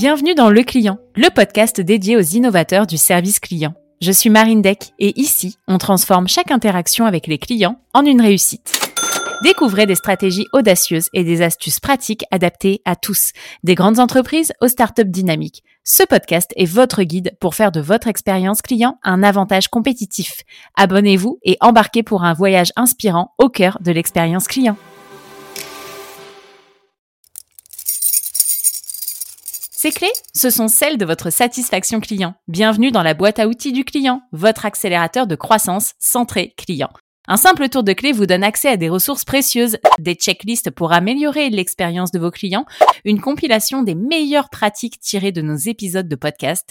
Bienvenue dans Le Client, le podcast dédié aux innovateurs du service client. Je suis Marine Deck et ici, on transforme chaque interaction avec les clients en une réussite. Découvrez des stratégies audacieuses et des astuces pratiques adaptées à tous, des grandes entreprises aux startups dynamiques. Ce podcast est votre guide pour faire de votre expérience client un avantage compétitif. Abonnez-vous et embarquez pour un voyage inspirant au cœur de l'expérience client. Ces clés, ce sont celles de votre satisfaction client. Bienvenue dans la boîte à outils du client, votre accélérateur de croissance centré client. Un simple tour de clé vous donne accès à des ressources précieuses, des checklists pour améliorer l'expérience de vos clients, une compilation des meilleures pratiques tirées de nos épisodes de podcast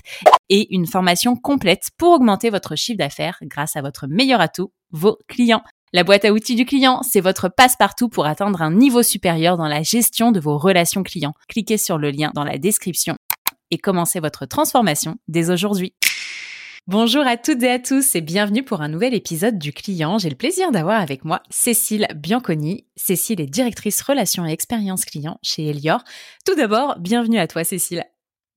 et une formation complète pour augmenter votre chiffre d'affaires grâce à votre meilleur atout, vos clients. La boîte à outils du client, c'est votre passe-partout pour atteindre un niveau supérieur dans la gestion de vos relations clients. Cliquez sur le lien dans la description et commencez votre transformation dès aujourd'hui. Bonjour à toutes et à tous et bienvenue pour un nouvel épisode du client. J'ai le plaisir d'avoir avec moi Cécile Bianconi. Cécile est directrice relations et expérience client chez Elior. Tout d'abord, bienvenue à toi Cécile.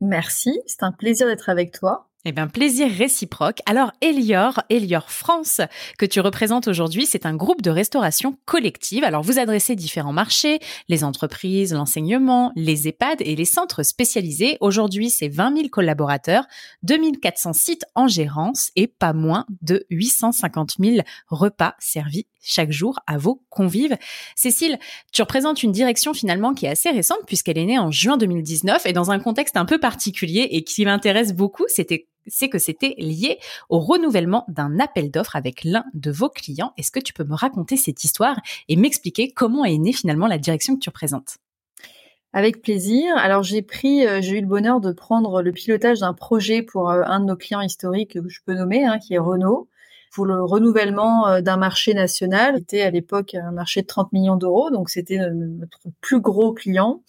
Merci, c'est un plaisir d'être avec toi. Eh bien, plaisir réciproque. Alors, Elior, Elior France, que tu représentes aujourd'hui, c'est un groupe de restauration collective. Alors, vous adressez différents marchés, les entreprises, l'enseignement, les EHPAD et les centres spécialisés. Aujourd'hui, c'est 20 000 collaborateurs, 2400 sites en gérance et pas moins de 850 000 repas servis chaque jour à vos convives. Cécile, tu représentes une direction finalement qui est assez récente puisqu'elle est née en juin 2019 et dans un contexte un peu particulier et qui m'intéresse beaucoup, c'était c'est que c'était lié au renouvellement d'un appel d'offres avec l'un de vos clients. Est-ce que tu peux me raconter cette histoire et m'expliquer comment est née finalement la direction que tu représentes? Avec plaisir. Alors j'ai pris, euh, j'ai eu le bonheur de prendre le pilotage d'un projet pour euh, un de nos clients historiques que je peux nommer, hein, qui est Renault pour le renouvellement euh, d'un marché national. C'était à l'époque un marché de 30 millions d'euros, donc c'était notre plus gros client.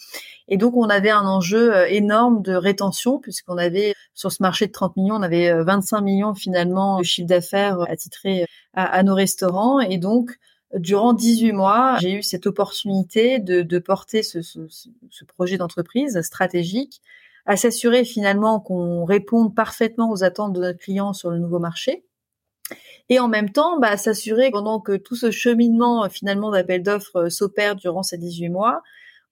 Et donc on avait un enjeu euh, énorme de rétention puisqu'on avait sur ce marché de 30 millions, on avait 25 euh, millions finalement de chiffre d'affaires attitré à, à nos restaurants. Et donc durant 18 mois, j'ai eu cette opportunité de, porter ce, ce, ce projet d'entreprise stratégique à s'assurer finalement qu'on réponde parfaitement aux attentes de notre client sur le nouveau marché et en même temps bah, s'assurer pendant que tout ce cheminement euh, finalement d'appel d'offres euh, s'opère durant ces 18 mois,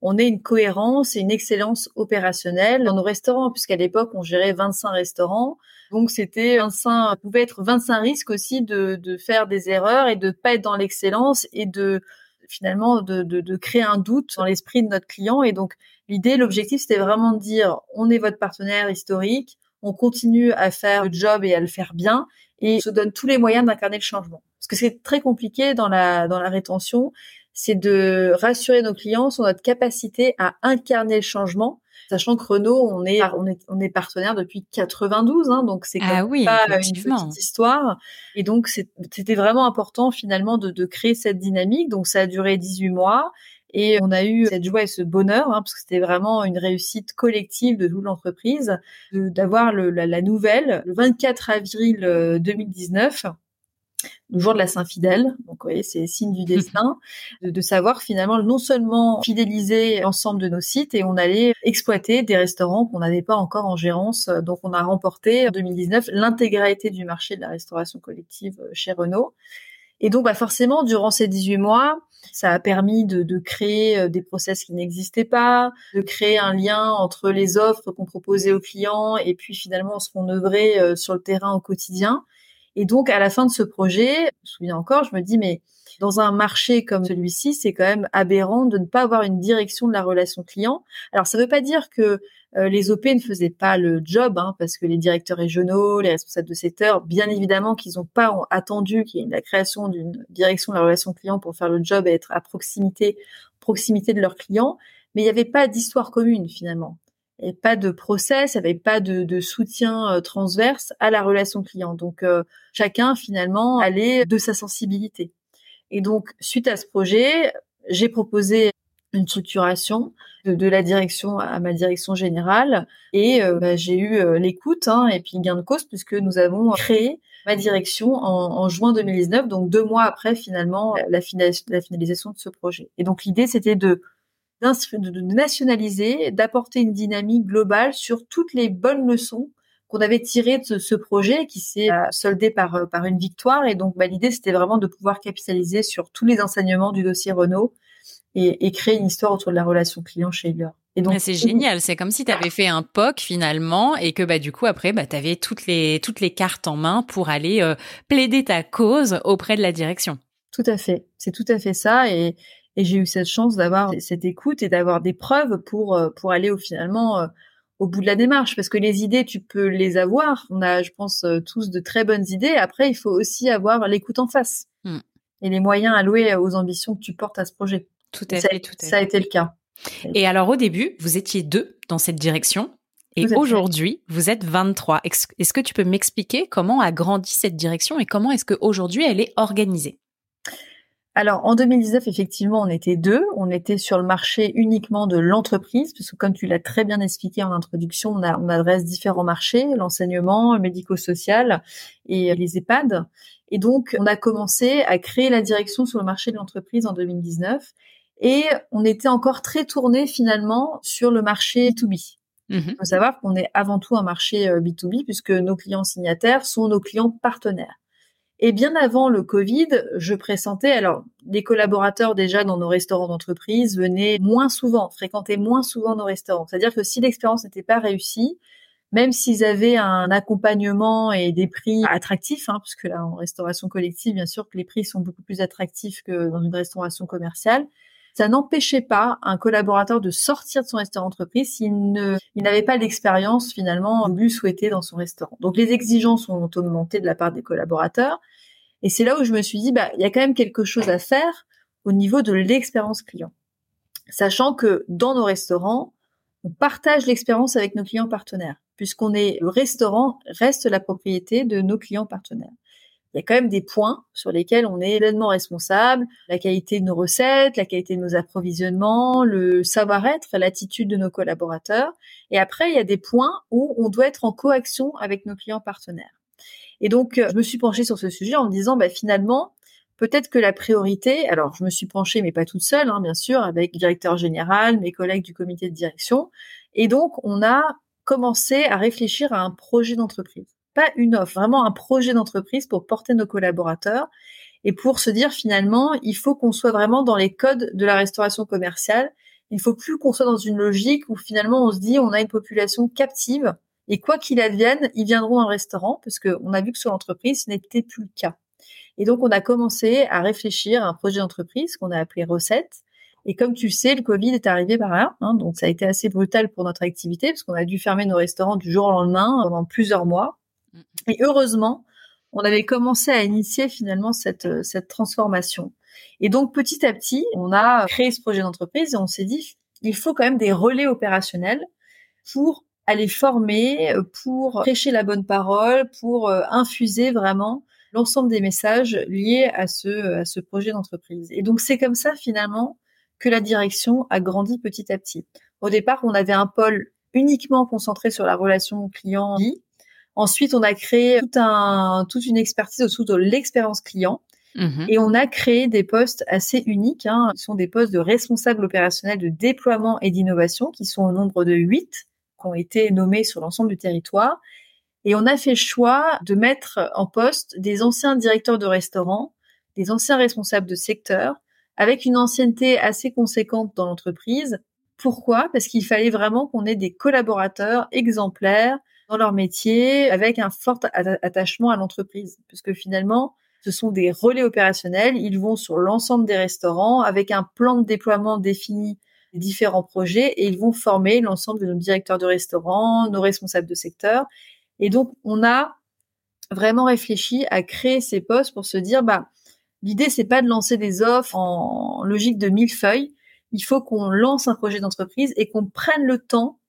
on ait une cohérence et une excellence opérationnelle dans nos restaurants, puisqu'à l'époque on gérait 25 restaurants, donc c'était 25, pouvait être 25 risques aussi de, faire des erreurs et de pas être dans l'excellence et de finalement de, de créer un doute dans l'esprit de notre client. Et donc l'idée, l'objectif, c'était vraiment de dire on est votre partenaire historique, on continue à faire le job et à le faire bien, et se donne tous les moyens d'incarner le changement. Parce que c'est très compliqué dans la dans la rétention, c'est de rassurer nos clients sur notre capacité à incarner le changement, sachant que Renault, on est on est on est partenaire depuis 92, hein, donc c'est ah oui, pas une petite histoire. Et donc c'était vraiment important finalement de, de créer cette dynamique. Donc ça a duré 18 mois. Et on a eu cette joie et ce bonheur, hein, parce que c'était vraiment une réussite collective de toute l'entreprise, d'avoir la, nouvelle le 24 avril 2019 euh, le jour de la Saint-Fidèle. Donc, vous voyez, c'est signe du destin, de, de, savoir finalement non seulement fidéliser l'ensemble de nos sites et on allait exploiter des restaurants qu'on n'avait pas encore en gérance. Donc, on a remporté en 2019 l'intégralité du marché de la restauration collective euh, chez Renault. Et donc, bah, forcément, durant ces 18 mois, ça a permis de, de créer euh, des process qui n'existaient pas, de créer un lien entre les offres qu'on proposait aux clients et puis finalement ce qu'on œuvrait euh, sur le terrain au quotidien. Et donc, à la fin de ce projet, je me souviens encore, je me dis, mais dans un marché comme celui-ci, c'est quand même aberrant de ne pas avoir une direction de la relation client. Alors, ça ne veut pas dire que euh, les OP ne faisaient pas le job, hein, parce que les directeurs régionaux, les responsables de secteur, bien évidemment qu'ils n'ont pas attendu qu'il y ait la création d'une direction de la relation client pour faire le job et être à proximité, proximité de leurs clients, mais il n'y avait pas d'histoire commune finalement. Il n'y avait pas de process, il n'y avait pas de, soutien euh, transverse à la relation client. Donc euh, chacun finalement allait de sa sensibilité. Et donc suite à ce projet, j'ai proposé une structuration de, la direction à ma direction générale et euh, bah, j'ai eu euh, l'écoute hein, et puis gain de cause puisque nous avons créé ma direction en, juin 2019, donc deux mois après finalement la, finalisation de ce projet. Et donc l'idée c'était de nationaliser, d'apporter une dynamique globale sur toutes les bonnes leçons qu'on avait tirées de ce, projet qui s'est euh, soldé par, euh, par une victoire. Et donc, bah, l'idée, c'était vraiment de pouvoir capitaliser sur tous les enseignements du dossier Renault et, créer une histoire autour de la relation client chez Elior. Et donc c'est génial, c'est comme si tu avais fait un POC finalement et que bah du coup après bah tu avais toutes les toutes les cartes en main pour aller euh, plaider ta cause auprès de la direction. Tout à fait, c'est tout à fait ça et et j'ai eu cette chance d'avoir cette écoute et d'avoir des preuves pour pour aller au finalement au bout de la démarche parce que les idées tu peux les avoir. On a je pense euh, tous de très bonnes idées. Après il faut aussi avoir l'écoute en face hmm. et les moyens alloués aux ambitions que tu portes à ce projet. Tout à fait tout à ça a été le cas. Et alors au début vous étiez deux dans cette direction et aujourd'hui, vous êtes 23. Est-ce que tu peux m'expliquer comment a grandi cette direction et comment est-ce qu'aujourd'hui elle est organisée? Alors en 2019, effectivement, on était deux. On était sur le marché uniquement de l'entreprise, puisque comme tu l'as très bien expliqué en introduction, on, adresse différents marchés, l'enseignement, le médico-social et les EHPAD. Et donc, on a commencé à créer la direction sur le marché de l'entreprise en 2019. Et on était encore très tourné finalement sur le marché B2B. Il mmh faut savoir qu'on est avant tout un marché B2B euh, puisque nos clients signataires sont nos clients partenaires. Et bien avant le Covid, je pressentais, alors les collaborateurs déjà dans nos restaurants d'entreprise venaient moins souvent, fréquentaient moins souvent nos restaurants. C'est-à-dire que si l'expérience n'était pas réussie, même s'ils avaient un accompagnement et des prix attractifs, hein, parce que là en restauration collective, bien sûr que les prix sont beaucoup plus attractifs que dans une restauration commerciale, ça n'empêchait pas un collaborateur de sortir de son restaurant d'entreprise s'il ne, il n'avait pas l'expérience finalement voulu souhaiter dans son restaurant. Donc les exigences ont augmenté de la part des collaborateurs. Et c'est là où je me suis dit, bah, il y a quand même quelque chose à faire au niveau de l'expérience client. Sachant que dans nos restaurants, on partage l'expérience avec nos clients partenaires, puisqu'on est, le restaurant reste la propriété de nos clients partenaires. Il y a quand même des points sur lesquels on est pleinement responsable, la qualité de nos recettes, la qualité de nos approvisionnements, le savoir-être, l'attitude de nos collaborateurs. Et après, il y a des points où on doit être en coaction avec nos clients partenaires. Et donc, euh, je me suis penchée sur ce sujet en me disant, bah, finalement, peut-être que la priorité, alors je me suis penchée, mais pas toute seule, hein, bien sûr, avec le directeur général, mes collègues du comité de direction. Et donc, on a commencé à réfléchir à un projet d'entreprise. Pas une offre, vraiment un projet d'entreprise pour porter nos collaborateurs et pour se dire finalement, il faut qu'on soit vraiment dans les codes de la restauration commerciale. Il faut plus qu'on soit dans une logique où finalement on se dit on a une population captive et quoi qu'il advienne, ils viendront en restaurant parce qu'on a vu que sur l'entreprise, ce n'était plus le cas. Et donc, on a commencé à réfléchir à un projet d'entreprise qu'on a appelé Recette. Et comme tu sais, le Covid est arrivé par là, hein, donc ça a été assez brutal pour notre activité parce qu'on a dû fermer nos restaurants du jour au lendemain pendant plusieurs mois. Et heureusement, on avait commencé à initier finalement cette, cette transformation. Et donc petit à petit, on a créé ce projet d'entreprise et on s'est dit, il faut quand même des relais opérationnels pour les former, euh, pour prêcher la bonne parole, pour euh, infuser vraiment l'ensemble des messages liés à ce, à ce projet d'entreprise. Et donc c'est comme ça finalement que la direction a grandi petit à petit. Au départ, on avait un pôle uniquement concentré sur la relation client. Ensuite, on a créé tout un, toute une expertise autour de l'expérience client. Mmh Et on a créé des postes assez uniques, hein, qui sont des postes de responsable opérationnel de déploiement et d'innovation, qui sont au nombre de huit qui ont été nommés sur l'ensemble du territoire. Et on a fait le choix de mettre en poste des anciens directeurs de restaurants, des anciens responsables de secteur, avec une ancienneté assez conséquente dans l'entreprise. Pourquoi? Parce qu'il fallait vraiment qu'on ait des collaborateurs exemplaires dans leur métier, avec un fort attachement à l'entreprise. Puisque finalement, ce sont des relais opérationnels, ils vont sur l'ensemble des restaurants avec un plan de déploiement défini différents projets et ils vont former l'ensemble de nos directeurs de restaurants, nos responsables de secteur. Et donc, on a vraiment réfléchi à créer ces postes pour se dire, bah, l'idée, c'est pas de lancer des offres en logique de mille feuilles. Il faut qu'on lance un projet d'entreprise et qu'on prenne le temps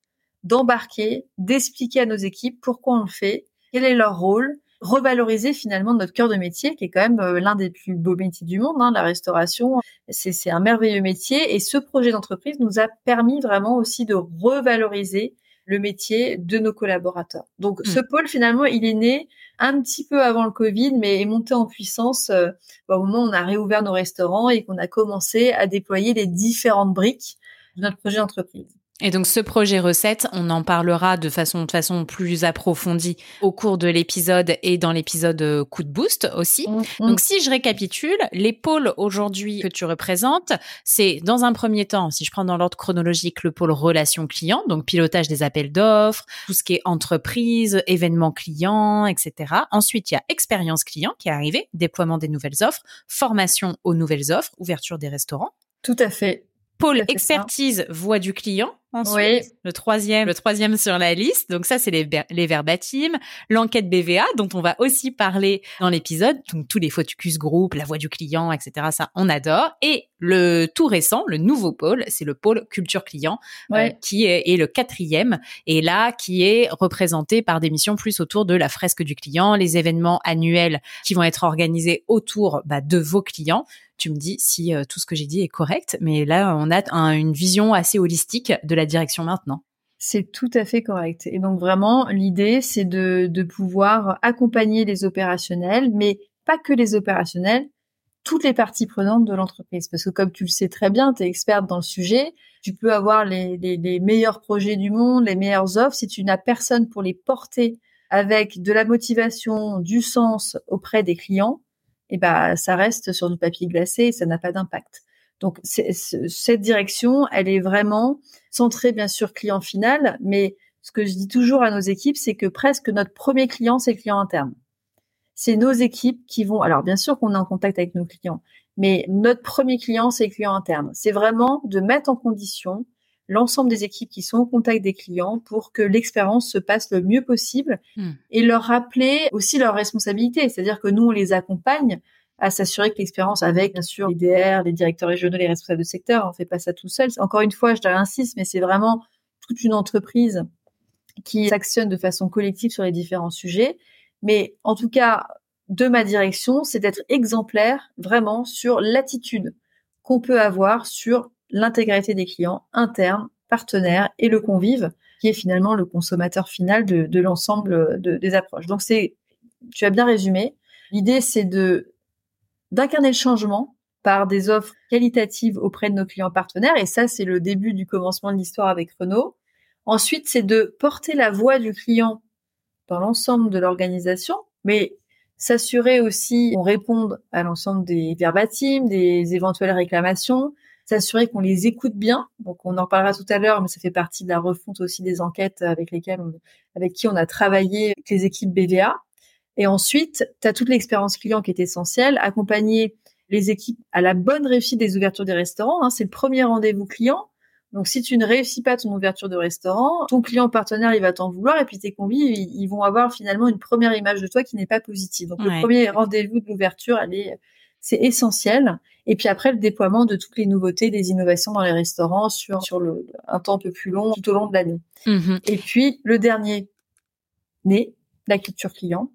d'embarquer, d'expliquer à nos équipes pourquoi on le fait, quel est leur rôle, revaloriser finalement notre cœur de métier, qui est quand même euh, l'un des plus beaux métiers du monde, hein, la restauration. C'est un merveilleux métier et ce projet d'entreprise nous a permis vraiment aussi de revaloriser le métier de nos collaborateurs. Donc ce mmh. pôle finalement, il est né un petit peu avant le Covid, mais est monté en puissance euh, au moment où on a réouvert nos restaurants et qu'on a commencé à déployer les différentes briques de notre projet d'entreprise. Et donc ce projet recette, on en parlera de façon de façon plus approfondie au cours de l'épisode et dans l'épisode euh, coup de boost aussi. Mm, mm. Donc si je récapitule, les pôles aujourd'hui que tu représentes, c'est dans un premier temps, si je prends dans l'ordre chronologique, le pôle relation client, donc pilotage des appels d'offres, tout ce qui est entreprise, événements clients, etc. Ensuite, il y a expérience client qui est arrivé, déploiement des nouvelles offres, formation aux nouvelles offres, ouverture des restaurants. Tout à fait. Pôle expertise voix du client. Ensuite, le troisième, le troisième sur la liste. Donc ça, c'est les, les verbatims. L'enquête BVA, dont on va aussi parler dans l'épisode. Donc tous les focus group, la voix du client, etc. Ça, on adore. Et le tout récent, le nouveau pôle, c'est le pôle culture client, euh, qui est, est, le quatrième. Et là, qui est représenté par des missions plus autour de la fresque du client, les événements annuels qui vont être organisés autour bah, de vos clients tu me dis si euh, tout ce que j'ai dit est correct. Mais là, on a une vision assez holistique de la direction maintenant. C'est tout à fait correct. Et donc vraiment, l'idée, c'est de, pouvoir accompagner les opérationnels, mais pas que les opérationnels, toutes les parties prenantes de l'entreprise. Parce que comme tu le sais très bien, tu es experte dans le sujet, tu peux avoir les, les, meilleurs projets du monde, les meilleures offres, si tu n'as personne pour les porter avec de la motivation, du sens auprès des clients, et ben ça reste sur du papier glacé et ça n'a pas d'impact. Donc cette direction, elle est vraiment centrée bien sûr client final, mais ce que je dis toujours à nos équipes, c'est que presque notre premier client, c'est le client interne. C'est nos équipes qui vont. Alors bien sûr qu'on est en contact avec nos clients, mais notre premier client, c'est le client interne. C'est vraiment de mettre en condition l'ensemble des équipes qui sont au contact des clients pour que l'expérience se passe le mieux possible hmm. et leur rappeler aussi leurs responsabilités. C'est-à-dire que nous, on les accompagne à s'assurer que l'expérience avec, bien sûr, les DR, les directeurs régionaux, les responsables de secteur, on fait pas ça tout seul. Encore une fois, je insiste, mais c'est vraiment toute une entreprise qui s'actionne de façon collective sur les différents sujets. Mais en tout cas, de ma direction, c'est d'être exemplaire vraiment sur l'attitude qu'on peut avoir sur l'intégrité des clients internes, partenaires et le convive, qui est finalement le consommateur final de, l'ensemble des approches. Donc c'est, tu as bien résumé. L'idée, c'est de d'incarner le changement par des offres qualitatives auprès de nos clients partenaires. Et ça, c'est le début du commencement de l'histoire avec Renault. Ensuite, c'est de porter la voix du client dans l'ensemble de l'organisation, mais s'assurer aussi qu'on réponde à l'ensemble des verbatims, des éventuelles réclamations, s'assurer qu'on les écoute bien. Donc on en parlera tout à l'heure, mais ça fait partie de la refonte aussi des enquêtes avec lesquelles, avec qui on a travaillé avec les équipes BVA. Et ensuite, tu as toute l'expérience client qui est essentielle, accompagner les équipes à la bonne réussite des ouvertures des restaurants. Hein, c'est le premier rendez-vous client. Donc, si tu ne réussis pas ton ouverture de restaurant, ton client partenaire, il va t'en vouloir et puis tes convives, ils vont avoir finalement une première image de toi qui n'est pas positive. Donc, le premier rendez-vous de l'ouverture, c'est essentiel. Et puis après, le déploiement de toutes les nouveautés, des innovations dans les restaurants sur, sur le, un temps un peu plus long, tout au long de l'année. Mm-hmm. Et puis, le dernier né, la culture client.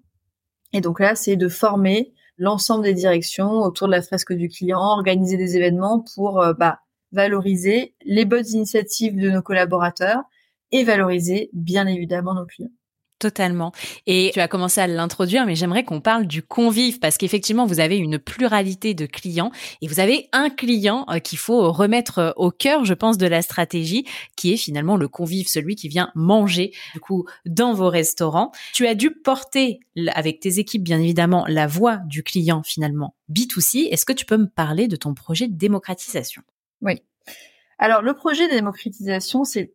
Et donc là, c'est de former l'ensemble des directions autour de la fresque du client, organiser des événements pour euh, bah, valoriser les bonnes initiatives de nos collaborateurs et valoriser bien évidemment nos clients. Totalement. Et tu as commencé à l'introduire, mais j'aimerais qu'on parle du convive parce qu'effectivement, vous avez une pluralité de clients et vous avez un client euh, qu'il faut remettre euh, au cœur, je pense, de la stratégie, qui est finalement le convive, celui qui vient manger, du coup, dans vos restaurants. Tu as dû porter, avec tes équipes, bien évidemment, la voix du client, finalement, B2C. Est-ce que tu peux me parler de ton projet de démocratisation? Oui. Alors, le projet de démocratisation, c'est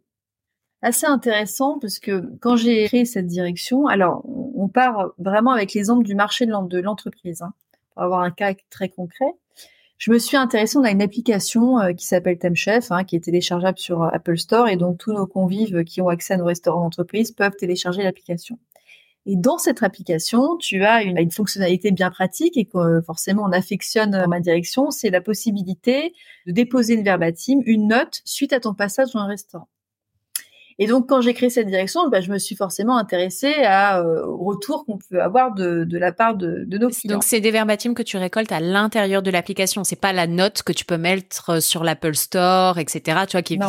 assez intéressant parce que quand j'ai créé cette direction, alors on part vraiment avec l'exemple du marché de l'entreprise, hein, pour avoir un cas très concret. Je me suis intéressée, on a une application euh, qui s'appelle ThemeChef, hein, qui est téléchargeable sur euh, Apple Store, et donc tous nos convives qui ont accès à nos restaurants d'entreprise peuvent télécharger l'application. Et dans cette application, tu as une, une fonctionnalité bien pratique et que euh, forcément on affectionne ma direction, c'est la possibilité de déposer une verbatim, une note suite à ton passage dans un restaurant. Et donc, quand j'ai créé cette direction, bah, je me suis forcément intéressée à, euh, au retour qu'on peut avoir de, de la part de, de nos clients. Donc, c'est des verbatims que tu récoltes à l'intérieur de l'application. C'est pas la note que tu peux mettre sur l'Apple Store, etc. Tu vois, qui est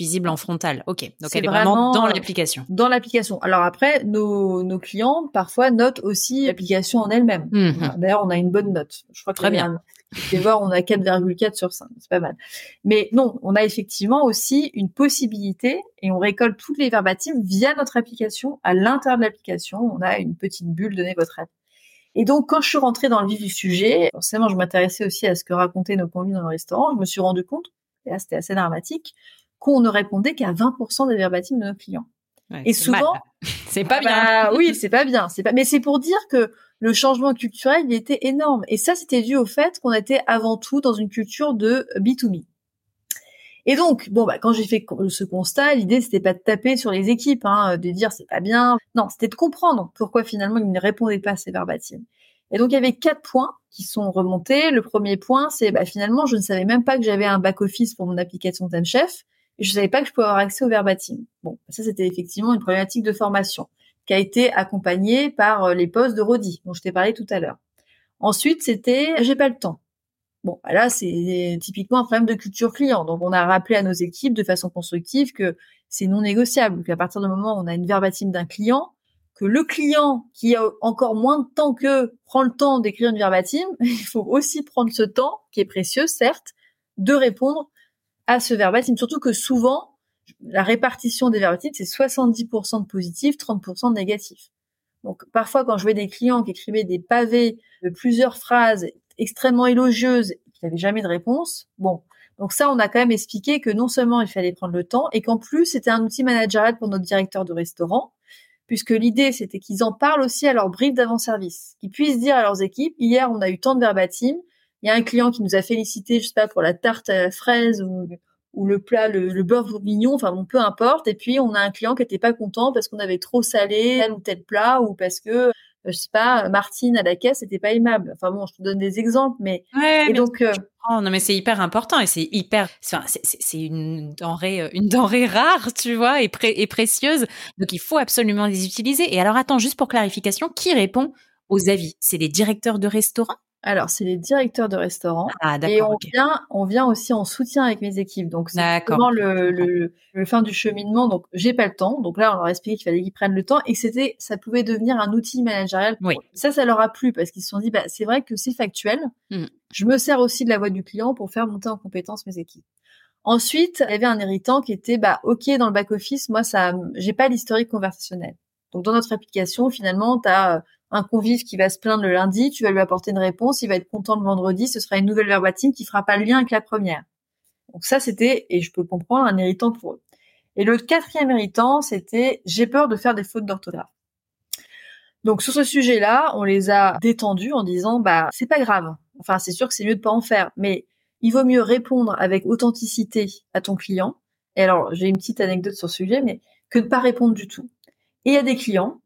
visible en frontal. Ok. Donc, elle est vraiment, dans l'application. Dans l'application. Alors après, nos, nos clients parfois notent aussi l'application en elle-même. Mhm. D'ailleurs, on a une bonne note. Je crois que Très bien. Vous voir, on a 4,4 sur 5, c'est pas mal. Mais non, on a effectivement aussi une possibilité et on récolte toutes les verbatims via notre application. À l'intérieur de l'application, on a une petite bulle donnée votre aide. Et donc, quand je suis rentrée dans le vif du sujet, forcément, je m'intéressais aussi à ce que racontaient nos convives dans le restaurant. Je me suis rendu compte, et là, c'était assez dramatique, qu'on ne répondait qu'à 20% des verbatims de nos clients. et souvent, c'est pas bien. Bah, oui, c'est pas bien. C'est pas. Mais c'est pour dire que le changement culturel, il était énorme. Et ça, c'était dû au fait qu'on était avant tout dans une culture de B2B. Et donc, bon, bah, quand j'ai fait ce constat, l'idée c'était pas de taper sur les équipes, hein, de dire c'est pas bien. Non, c'était de comprendre pourquoi finalement ils ne répondaient pas à ces verbatims. Et donc il y avait quatre points qui sont remontés. Le premier point, c'est bah, finalement je ne savais même pas que j'avais un back office pour mon application Chef et je savais pas que je pouvais avoir accès au verbatim. Bon, ça c'était effectivement une problématique de formation qui a été accompagné par euh, les postes de Rodi, dont je t'ai parlé tout à l'heure. Ensuite, c'était j'ai pas le temps. Bon, bah là, c'est typiquement un problème de culture client. Donc, on a rappelé à nos équipes de façon constructive que c'est non négociable, qu'à partir du moment où on a une verbatim d'un client, que le client qui a encore moins de temps que prend le temps d'écrire une verbatim, il faut aussi prendre ce temps, qui est précieux, certes, de répondre à ce verbatim. Surtout que souvent, la répartition des verbatims, c'est 70% de positifs, 30% de négatifs. Donc parfois, quand je vois des clients qui écrivaient des pavés de plusieurs phrases extrêmement élogieuses, qui n'avaient jamais de réponse, bon, donc ça, on a quand même expliqué que non seulement il fallait prendre le temps, et qu'en plus, c'était un outil managérial pour notre directeur de restaurant, puisque l'idée, c'était qu'ils en parlent aussi à leur brief d'avant-service, qu'ils puissent dire à leurs équipes, hier, on a eu tant de verbatim, il y a un client qui nous a félicité, je sais pas, pour la tarte à la fraise ou ou le plat, le, beurre bourguignon, enfin bon, peu importe. Et puis on a un client qui était pas content parce qu'on avait trop salé tel ou tel plat ou parce que euh, je sais pas, Martine à la caisse n'était pas aimable. Enfin bon, je te donne des exemples, mais et donc euh, non mais c'est hyper important et c'est hyper, c'est une denrée, euh, une denrée rare, tu vois, et, et précieuse. Donc il faut absolument les utiliser. Et alors attends, juste pour clarification, qui répond aux avis? C'est les directeurs de restaurants? Alors, c'est les directeurs de restaurants. Ah, et on vient, on vient aussi en soutien avec mes équipes. Donc, c'est vraiment le, le, le, fin du cheminement. Donc, j'ai pas le temps. Donc là, on leur a expliqué qu'il fallait qu'ils prennent le temps et que c'était, ça pouvait devenir un outil managérial. Oui. Ça, ça leur a plu parce qu'ils se sont dit, bah, c'est vrai que c'est factuel. Mmh. Je me sers aussi de la voix du client pour faire monter en compétence mes équipes. Ensuite, il y avait un héritant qui était, bah, ok, dans le back office, moi, ça, j'ai pas l'historique conversationnel. Donc, dans notre application, finalement, tu as un convive qui va se plaindre le lundi, tu vas lui apporter une réponse, il va être content le vendredi, ce sera une nouvelle verbatim qui fera pas le lien avec la première. Donc ça, c'était, et je peux comprendre, un irritant pour eux. Et le quatrième irritant, c'était j'ai peur de faire des fautes d'orthographe. Donc sur ce sujet-là, on les a détendus en disant bah c'est pas grave. Enfin c'est sûr que c'est mieux de pas en faire, mais il vaut mieux répondre avec authenticité à ton client. Et alors j'ai une petite anecdote sur ce sujet, mais que de pas répondre du tout. Et il y a des clients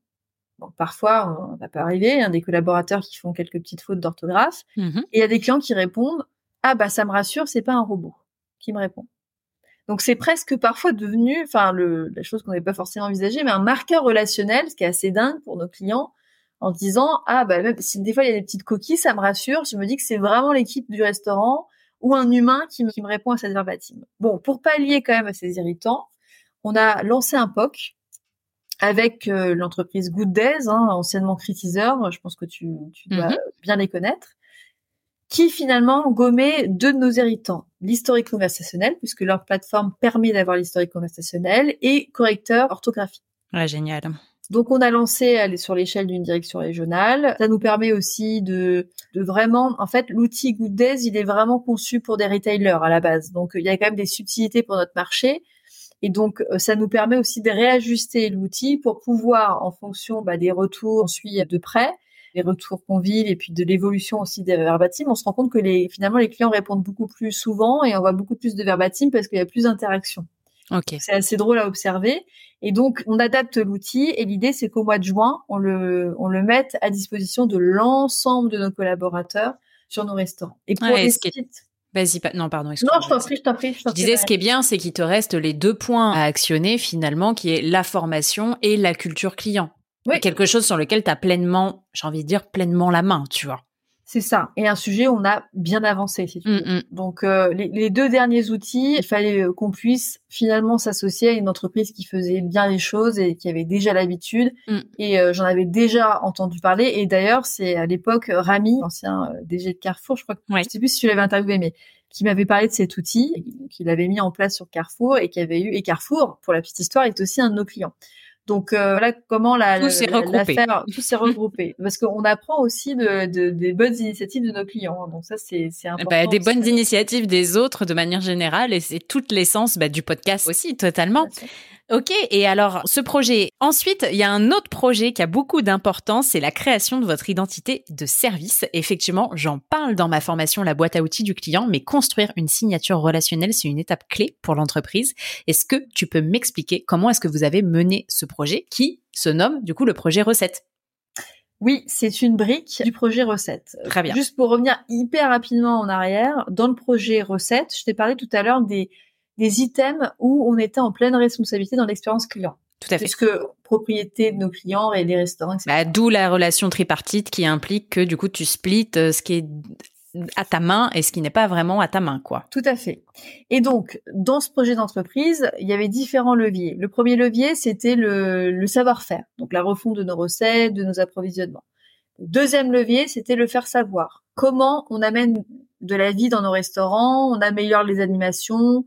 parfois, ça peut arriver, hein, des collaborateurs qui font quelques petites fautes d'orthographe, mmh et il y a des clients qui répondent ah bah ça me rassure, c'est pas un robot qui me répond. Donc c'est presque parfois devenu, enfin la chose qu'on n'avait pas forcément envisagée, mais un marqueur relationnel, ce qui est assez dingue pour nos clients, en disant ah bah même si des fois il y a des petites coquilles, ça me rassure, je me dis que c'est vraiment l'équipe du restaurant ou un humain qui me, qui me répond à cette verbatim. Bon, pour pallier quand même à ces irritants, on a lancé un POC avec euh, l'entreprise Good Days, hein, anciennement Critiseur, je pense que tu, tu dois mhm. bien les connaître, qui finalement gommait deux de nos héritants, l'historique conversationnel, puisque leur plateforme permet d'avoir l'historique conversationnel, et correcteur orthographique. Ouais, génial. Donc on a lancé aller sur l'échelle d'une direction régionale. Ça nous permet aussi de, de vraiment, en fait, l'outil Good Days, il est vraiment conçu pour des retailers à la base. Donc il y a quand même des subtilités pour notre marché. Et donc, euh, ça nous permet aussi de réajuster l'outil pour pouvoir, en fonction bah, des retours, on suit de près, les retours qu'on vit et puis de l'évolution aussi des verbatims, on se rend compte que les, finalement, les clients répondent beaucoup plus souvent et on voit beaucoup plus de verbatims parce qu'il y a plus d'interaction. Okay. C'est assez drôle à observer. Et donc, on adapte l'outil et l'idée, c'est qu'au mois de juin, on le, on le mette à disposition de l'ensemble de nos collaborateurs sur nos restaurants. Et pour les sites, Vas-y, non, pardon. Non, je t'en prie, je t'en prie. Je, disais, ce qui est bien, c'est qu'il te reste les deux points à actionner finalement, qui est la formation et la culture client. Oui. Quelque chose sur lequel tu as pleinement, j'ai envie de dire, pleinement la main, tu vois. C'est ça. Et un sujet où on a bien avancé, si tu veux. Mm, mm. Donc, euh, les, les deux derniers outils, il fallait euh, qu'on puisse finalement s'associer à une entreprise qui faisait bien les choses et qui avait déjà l'habitude. Mm. Et euh, j'en avais déjà entendu parler. Et d'ailleurs, c'est à l'époque Rami, ancien euh, DG de Carrefour, je crois que Ouais. je sais plus si tu l'avais interviewé, mais qui m'avait parlé de cet outil, qu'il avait mis en place sur Carrefour et qui avait eu. Et Carrefour, pour la petite histoire, est aussi un de nos clients. Donc euh, voilà comment la, Tout s'est regroupé. tout s'est regroupé. Parce qu'on apprend aussi de, de- des bonnes initiatives de nos clients. hein. Donc ça, c'est c'est important. Bah, des bonnes initiatives des autres de manière générale et c'est toute l'essence bah, du podcast aussi totalement. Ok, et alors ce projet. Ensuite, il y a un autre projet qui a beaucoup d'importance, c'est la création de votre identité de service. Effectivement, j'en parle dans ma formation La boîte à outils du client, mais construire une signature relationnelle, c'est une étape clé pour l'entreprise. Est-ce que tu peux m'expliquer comment est-ce que vous avez mené ce projet qui se nomme du coup le projet recette Oui, c'est une brique du projet recette. Très bien. Juste pour revenir hyper rapidement en arrière, dans le projet recette, je t'ai parlé tout à l'heure des, des items où on était en pleine responsabilité dans l'expérience client. Tout à fait. Puisque propriété de nos clients et des restaurants, etc. Bah, D'où la relation tripartite qui implique que du coup tu splits euh, ce qui est à ta main et ce qui n'est pas vraiment à ta main, quoi. Tout à fait. Et donc, dans ce projet d'entreprise, il y avait différents leviers. Le premier levier, c'était le, le savoir-faire, donc la refonte de nos recettes, de nos approvisionnements. Le deuxième levier, c'était le faire savoir. Comment on amène de la vie dans nos restaurants, on améliore les animations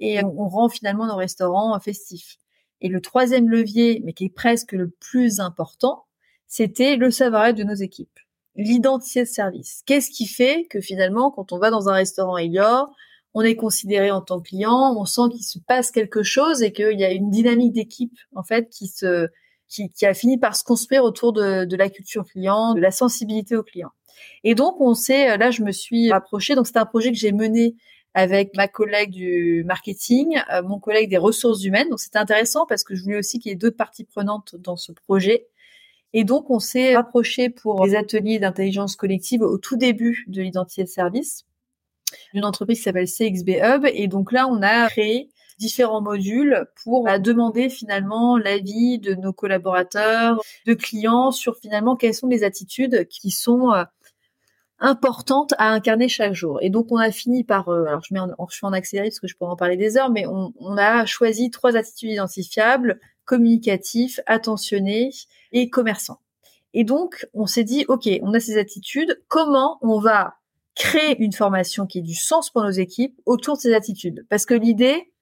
et on, on rend finalement nos restaurants festifs. Et le troisième levier, mais qui est presque le plus important, c'était le savoir-être de nos équipes l'identité de service. Qu'est-ce qui fait que finalement, quand on va dans un restaurant Elior, on est considéré en tant que client, on sent qu'il se passe quelque chose et qu'il y a une dynamique d'équipe en fait qui se qui, qui, a fini par se construire autour de, de, la culture client, de la sensibilité au client. Et donc on s'est là, je me suis rapprochée. Donc c'est un projet que j'ai mené avec ma collègue du marketing, euh, mon collègue des ressources humaines. Donc c'était intéressant parce que je voulais aussi qu'il y ait deux parties prenantes dans ce projet. Et donc, on s'est rapproché pour des ateliers d'intelligence collective au tout début de l'identité de service d'une entreprise qui s'appelle CXB Hub. Et donc là, on a créé différents modules pour bah, demander finalement l'avis de nos collaborateurs, de clients sur finalement quelles sont les attitudes qui sont importantes à incarner chaque jour. Et donc on a fini par, euh, alors je mets en, je suis en accéléré parce que je pourrais en parler des heures, mais on, on a choisi trois attitudes identifiables communicatif, attentionné et commerçant. Et donc, on s'est dit, OK, on a ces attitudes, comment on va créer une formation qui ait du sens pour nos équipes autour de ces attitudes? Parce que l'idée,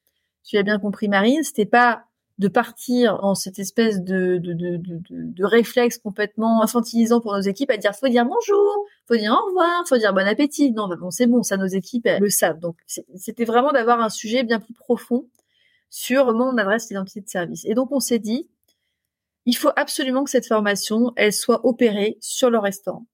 tu as bien compris Marine, c'était pas de partir en cette espèce de, de, de, de, réflexe complètement infantilisant pour nos équipes à dire faut dire bonjour, faut dire au revoir, faut dire bon appétit. Non, bon, c'est bon, ça nos équipes elles le savent. Donc c'était vraiment d'avoir un sujet bien plus profond sur comment on adresse l'identité de service. Et donc on s'est dit, il faut absolument que cette formation, elle soit opérée sur le restaurant.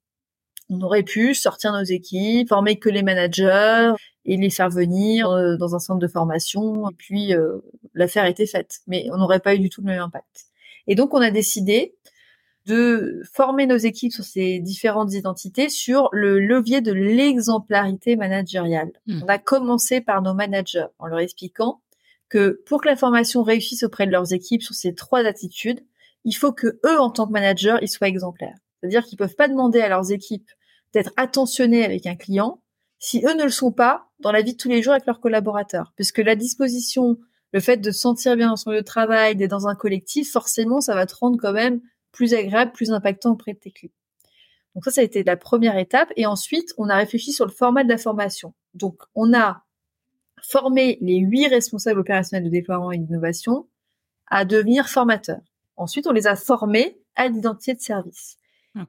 On aurait pu sortir nos équipes, former que les managers et les faire venir euh, dans un centre de formation, et puis euh, l'affaire était faite. Mais on n'aurait pas eu du tout le même impact. Et donc on a décidé de former nos équipes sur ces différentes identités sur le levier de l'exemplarité managériale. Mmh. On a commencé par nos managers en leur expliquant que pour que la formation réussisse auprès de leurs équipes sur ces trois attitudes, il faut que eux, en tant que managers, ils soient exemplaires. C'est-à-dire qu'ils peuvent pas demander à leurs équipes d'être attentionnés avec un client si eux ne le sont pas dans la vie de tous les jours avec leurs collaborateurs. Puisque la disposition, le fait de se sentir bien dans son lieu de travail, d'être dans un collectif, forcément, ça va te rendre quand même plus agréable, plus impactant auprès de tes clients. Donc ça, ça a été la première étape. Et ensuite, on a réfléchi sur le format de la formation. Donc, on a former les huit responsables opérationnels de déploiement et d'innovation à devenir formateurs. Ensuite, on les a formés à l'identité de service.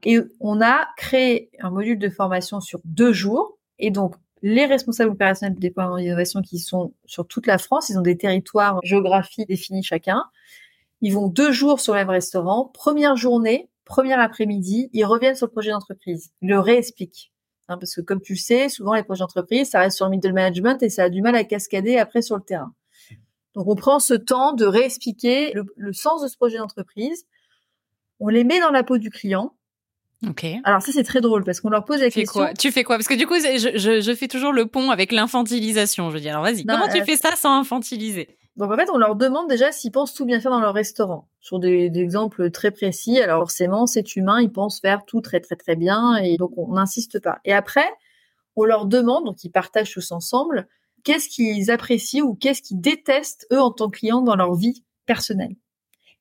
Et on a créé un module de formation sur deux jours. Et donc, les responsables opérationnels de déploiement d'innovation qui sont sur toute la France, ils ont des territoires géographiques définis chacun. Ils vont deux jours sur le même restaurant. Première journée, première après-midi, ils reviennent sur le projet d'entreprise. Ils le réexpliquent. Hein, parce que comme tu le sais, souvent les projets d'entreprise, ça reste sur le middle management et ça a du mal à cascader après sur le terrain. Donc on prend ce temps de réexpliquer le sens de ce projet d'entreprise. On les met dans la peau du client. Alors ça c'est très drôle parce qu'on leur pose la tu question. Quoi tu fais quoi? Parce que du coup, je, je, je, fais toujours le pont avec l'infantilisation. Je dis alors vas-y, comment euh... tu fais ça sans infantiliser? Donc en fait, on leur demande déjà s'ils pensent tout bien faire dans leur restaurant, sur des, des exemples très précis. Alors forcément, c'est humain, ils pensent faire tout très très très bien, et donc on n'insiste pas. Et après, on leur demande, donc ils partagent tous ensemble, qu'est-ce qu'ils apprécient ou qu'est-ce qu'ils détestent eux en tant que clients dans leur vie personnelle.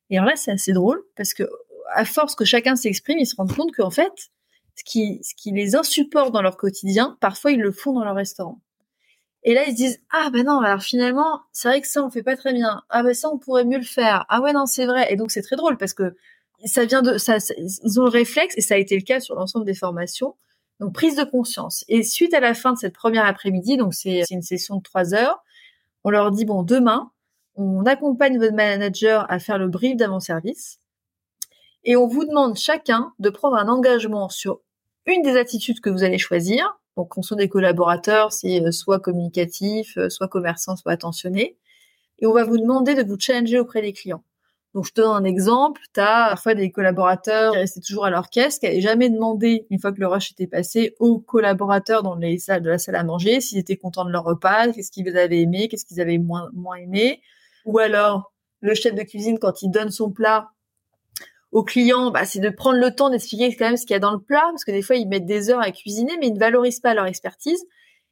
Et alors là, c'est assez drôle parce que à force que chacun s'exprime, ils se rendent compte qu'en fait, ce qui, ce qui les insupporte dans leur quotidien, parfois ils le font dans leur restaurant. Et là, ils se disent ah ben non, alors finalement, c'est vrai que ça on fait pas très bien. Ah ben ça on pourrait mieux le faire. Ah ouais non, c'est vrai. Et donc c'est très drôle parce que ça vient de ça, ils ont le réflexe et ça a été le cas sur l'ensemble des formations. Donc prise de conscience. Et suite à la fin de cette première après-midi, donc c'est une session de trois heures, on leur dit bon demain, on accompagne votre manager à faire le brief d'avant-service et on vous demande chacun de prendre un engagement sur une des attitudes que vous allez choisir donc, qu'on soit des collaborateurs, c'est euh, soit communicatif, euh, soit commerçant, soit attentionné. Et on va vous demander de vous challenger auprès des clients. Donc, je te donne un exemple. Tu as parfois des collaborateurs qui restaient toujours à leur caisse, qui n'avaient jamais demandé, une fois que le rush était passé, aux collaborateurs dans les salles de la salle à manger s'ils étaient contents de leur repas, qu'est-ce qu'ils avaient aimé, qu'est-ce qu'ils avaient moins aimé. Ou alors, le chef de cuisine, quand il donne son plat, aux clients, bah, c'est de prendre le temps d'expliquer quand même ce qu'il y a dans le plat, parce que des fois ils mettent des heures à cuisiner, mais ils ne valorisent pas leur expertise.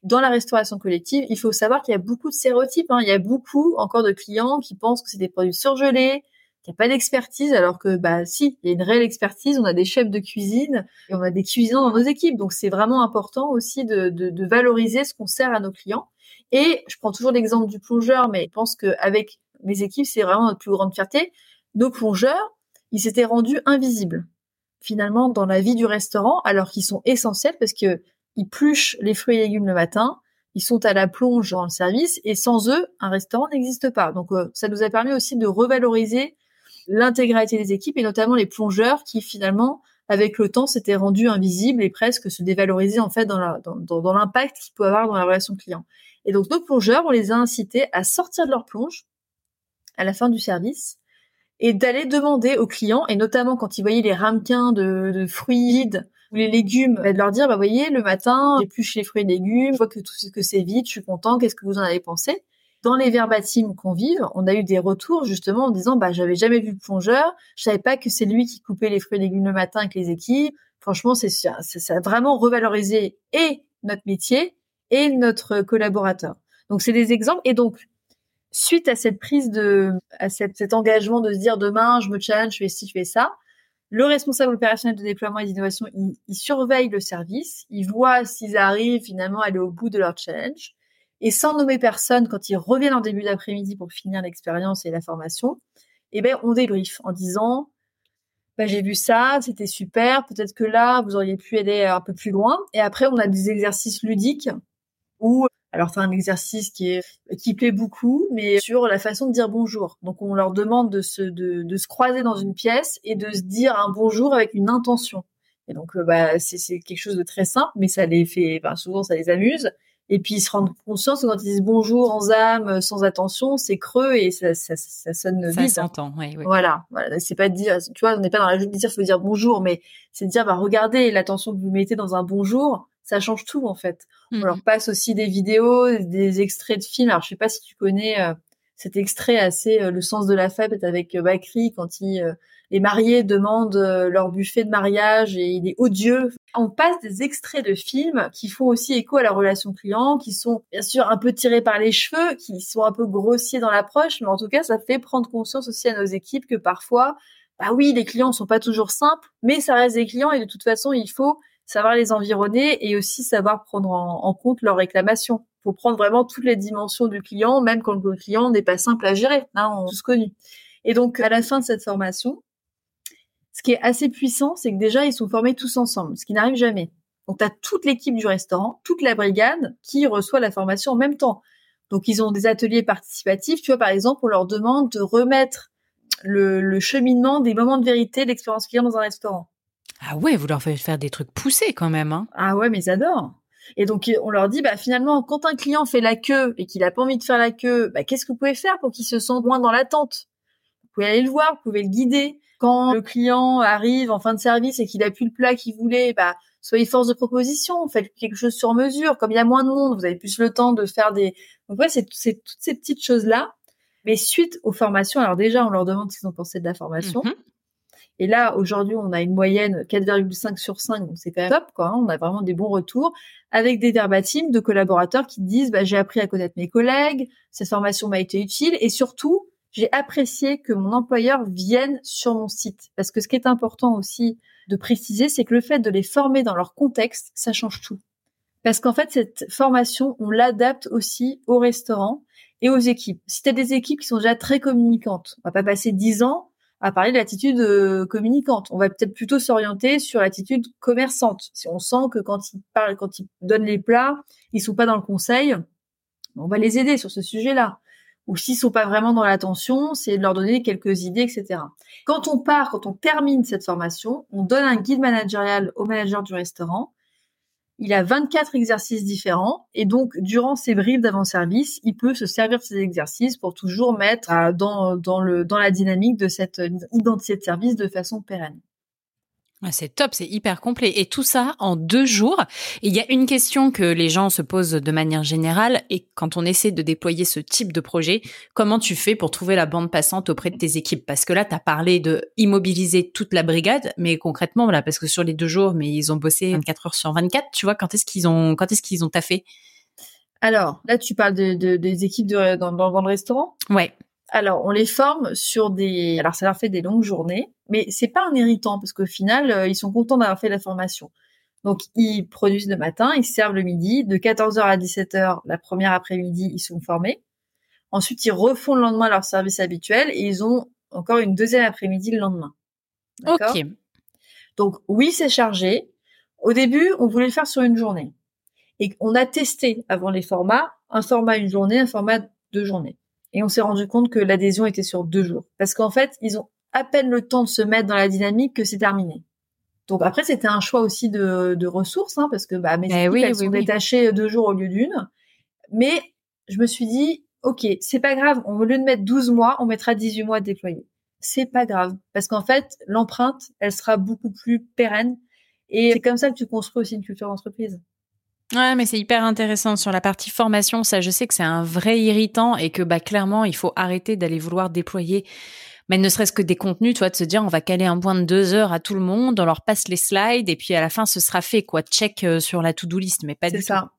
Dans la restauration collective, il faut savoir qu'il y a beaucoup de stéréotypes. Hein. Il y a beaucoup encore de clients qui pensent que c'est des produits surgelés, qu'il n'y a pas d'expertise, alors que bah si, il y a une réelle expertise. On a des chefs de cuisine et on a des cuisinants dans nos équipes, donc c'est vraiment important aussi de, de, de valoriser ce qu'on sert à nos clients. Et je prends toujours l'exemple du plongeur, mais je pense qu'avec mes équipes, c'est vraiment notre plus grande fierté. Nos plongeurs, ils s'étaient rendus invisibles finalement dans la vie du restaurant alors qu'ils sont essentiels parce que ils pluchent les fruits et légumes le matin, ils sont à la plonge dans le service et sans eux, un restaurant n'existe pas. Donc euh, ça nous a permis aussi de revaloriser l'intégralité des équipes et notamment les plongeurs qui finalement avec le temps s'étaient rendus invisibles et presque se dévalorisaient en fait dans l'impact qu'ils peuvent avoir dans la relation client. Et donc nos plongeurs, on les a incités à sortir de leur plonge à la fin du service et d'aller demander aux clients, et notamment quand ils voyaient les ramequins de, fruits vides ou les légumes, de leur dire, bah voyez, le matin, j'épluche les fruits et légumes, je vois que tout que c'est vide, je suis content, qu'est-ce que vous en avez pensé? Dans les verbatims qu'on vive, on a eu des retours justement en disant, bah j'avais jamais vu le plongeur, je savais pas que c'est lui qui coupait les fruits et légumes le matin avec les équipes. Franchement, ça a vraiment revalorisé et notre métier et notre collaborateur. Donc c'est des exemples. Et donc suite à cette prise de, à cet engagement de se dire demain, je me challenge, je fais ci, je fais ça, le responsable opérationnel de déploiement et d'innovation, il, surveille le service, il voit s'ils arrivent finalement à aller au bout de leur challenge. Et sans nommer personne, quand ils reviennent en début d'après-midi pour finir l'expérience et la formation, eh ben, on débrief en disant, bah, j'ai vu ça, c'était super, peut-être que là, vous auriez pu aller un peu plus loin. Et après, on a des exercices ludiques où alors c'est un exercice qui est qui plaît beaucoup, mais sur la façon de dire bonjour. Donc on leur demande de se de, de se croiser dans une pièce et de se dire un bonjour avec une intention. Et donc euh, bah c'est c'est quelque chose de très simple, mais ça les fait, enfin, souvent ça les amuse. Et puis ils se rendent conscience que quand ils disent bonjour sans âme, sans attention, c'est creux et ça, ça, ça sonne vide. Ça s'entend, oui, oui. Voilà, voilà. C'est pas de dire, tu vois, on n'est pas dans la joie de dire, faut dire bonjour, mais c'est de dire, bah regardez l'attention que vous mettez dans un bonjour, ça change tout en fait. On leur mmh passe aussi des vidéos, des extraits de films. Alors je sais pas si tu connais euh, cet extrait assez euh, le sens de la fête avec euh, Bakri quand il, les mariés demandent leur buffet de mariage et il est odieux. On passe des extraits de films qui font aussi écho à la relation client, qui sont bien sûr un peu tirés par les cheveux, qui sont un peu grossiers dans l'approche, mais en tout cas ça fait prendre conscience aussi à nos équipes que parfois, bah oui, les clients sont pas toujours simples, mais ça reste des clients et de toute façon il faut savoir les environner et aussi savoir prendre en, compte leurs réclamations. Il faut prendre vraiment toutes les dimensions du client, même quand le client n'est pas simple à gérer. Hein, on tous connu. Et donc, à la fin de cette formation, ce qui est assez puissant, c'est que déjà, ils sont formés tous ensemble, ce qui n'arrive jamais. Donc, tu as toute l'équipe du restaurant, toute la brigade qui reçoit la formation en même temps. Donc, ils ont des ateliers participatifs. Tu vois, par exemple, on leur demande de remettre le, le cheminement des moments de vérité de l'expérience client dans un restaurant. Ah ouais, vous leur faites faire des trucs poussés quand même. Hein. Ah ouais, mais ils adorent. Et donc on leur dit, bah finalement, quand un client fait la queue et qu'il a pas envie de faire la queue, bah qu'est-ce que vous pouvez faire pour qu'il se sente moins dans l'attente? Vous pouvez aller le voir, vous pouvez le guider. Quand le client arrive en fin de service et qu'il a plus le plat qu'il voulait, bah soyez force de proposition, faites quelque chose sur mesure. Comme il y a moins de monde, vous avez plus le temps de faire des. Donc ouais, c'est toutes ces petites choses là Mais suite aux formations, alors déjà, on leur demande ce qu'ils ont pensé de la formation. Mhm. Et là, aujourd'hui, on a une moyenne 4,5 sur 5, donc c'est quand même top, quoi. Hein. On a vraiment des bons retours avec des verbatims de collaborateurs qui disent, bah, j'ai appris à connaître mes collègues, cette formation m'a été utile, et surtout, j'ai apprécié que mon employeur vienne sur mon site. Parce que ce qui est important aussi de préciser, c'est que le fait de les former dans leur contexte, ça change tout. Parce qu'en fait, cette formation, on l'adapte aussi au restaurant et aux équipes. Si tu as des équipes qui sont déjà très communicantes, on va pas passer dix ans à parler de l'attitude euh, communicante. On va peut-être plutôt s'orienter sur l'attitude commerçante. Si on sent que quand ils parlent, quand ils donnent les plats, ils sont pas dans le conseil, on va les aider sur ce sujet-là. Ou s'ils sont pas vraiment dans l'attention, c'est de leur donner quelques idées, etc. Quand on part, quand on termine cette formation, on donne un guide managérial au manager du restaurant il a 24 exercices différents et donc durant ses bribes d'avant-service, il peut se servir de ces exercices pour toujours mettre euh, dans, dans, le, dans la dynamique de cette identité de service de façon pérenne. C'est top, c'est hyper complet. Et tout ça en deux jours. il y a une question que les gens se posent de manière générale. Et quand on essaie de déployer ce type de projet, comment tu fais pour trouver la bande passante auprès de tes équipes? Parce que là, tu as parlé de immobiliser toute la brigade. Mais concrètement, voilà, parce que sur les deux jours, mais ils ont bossé 24 heures sur 24. Tu vois, quand est-ce qu'ils ont, quand est-ce qu'ils ont taffé? Alors, là, tu parles de, des équipes de, dans, dans, le restaurant? Ouais. Alors, on les forme sur des. Alors, ça leur fait des longues journées, mais c'est pas un irritant parce qu'au final, euh, ils sont contents d'avoir fait la formation. Donc, ils produisent le matin, ils servent le midi, de 14h à 17h, la première après-midi, ils sont formés. Ensuite, ils refont le lendemain leur service habituel et ils ont encore une deuxième après-midi le lendemain. Ok. Donc, oui, c'est chargé. Au début, on voulait le faire sur une journée. Et on a testé avant les formats, un format une journée, un format deux journées. Et on s'est rendu compte que l'adhésion était sur deux jours. Parce qu'en fait, ils ont à peine le temps de se mettre dans la dynamique que c'est terminé. Donc après, c'était un choix aussi de, de ressources, hein, parce que bah, mes eh équipes, elles sont détachées deux jours au lieu d'une. Mais je me suis dit, ok, c'est pas grave, au lieu de mettre 12 mois, on mettra 18 mois à déployer. C'est pas grave, parce qu'en fait, l'empreinte, elle sera beaucoup plus pérenne. Et c'est comme ça que tu construis aussi une culture d'entreprise. Ouais, mais c'est hyper intéressant sur la partie formation. Ça, je sais que c'est un vrai irritant et que bah clairement, il faut arrêter d'aller vouloir déployer, mais ne serait-ce que des contenus, toi, de se dire on va caler un point de deux heures à tout le monde, on leur passe les slides et puis à la fin, ce sera fait quoi, check euh, sur la to-do list, mais pas du ça.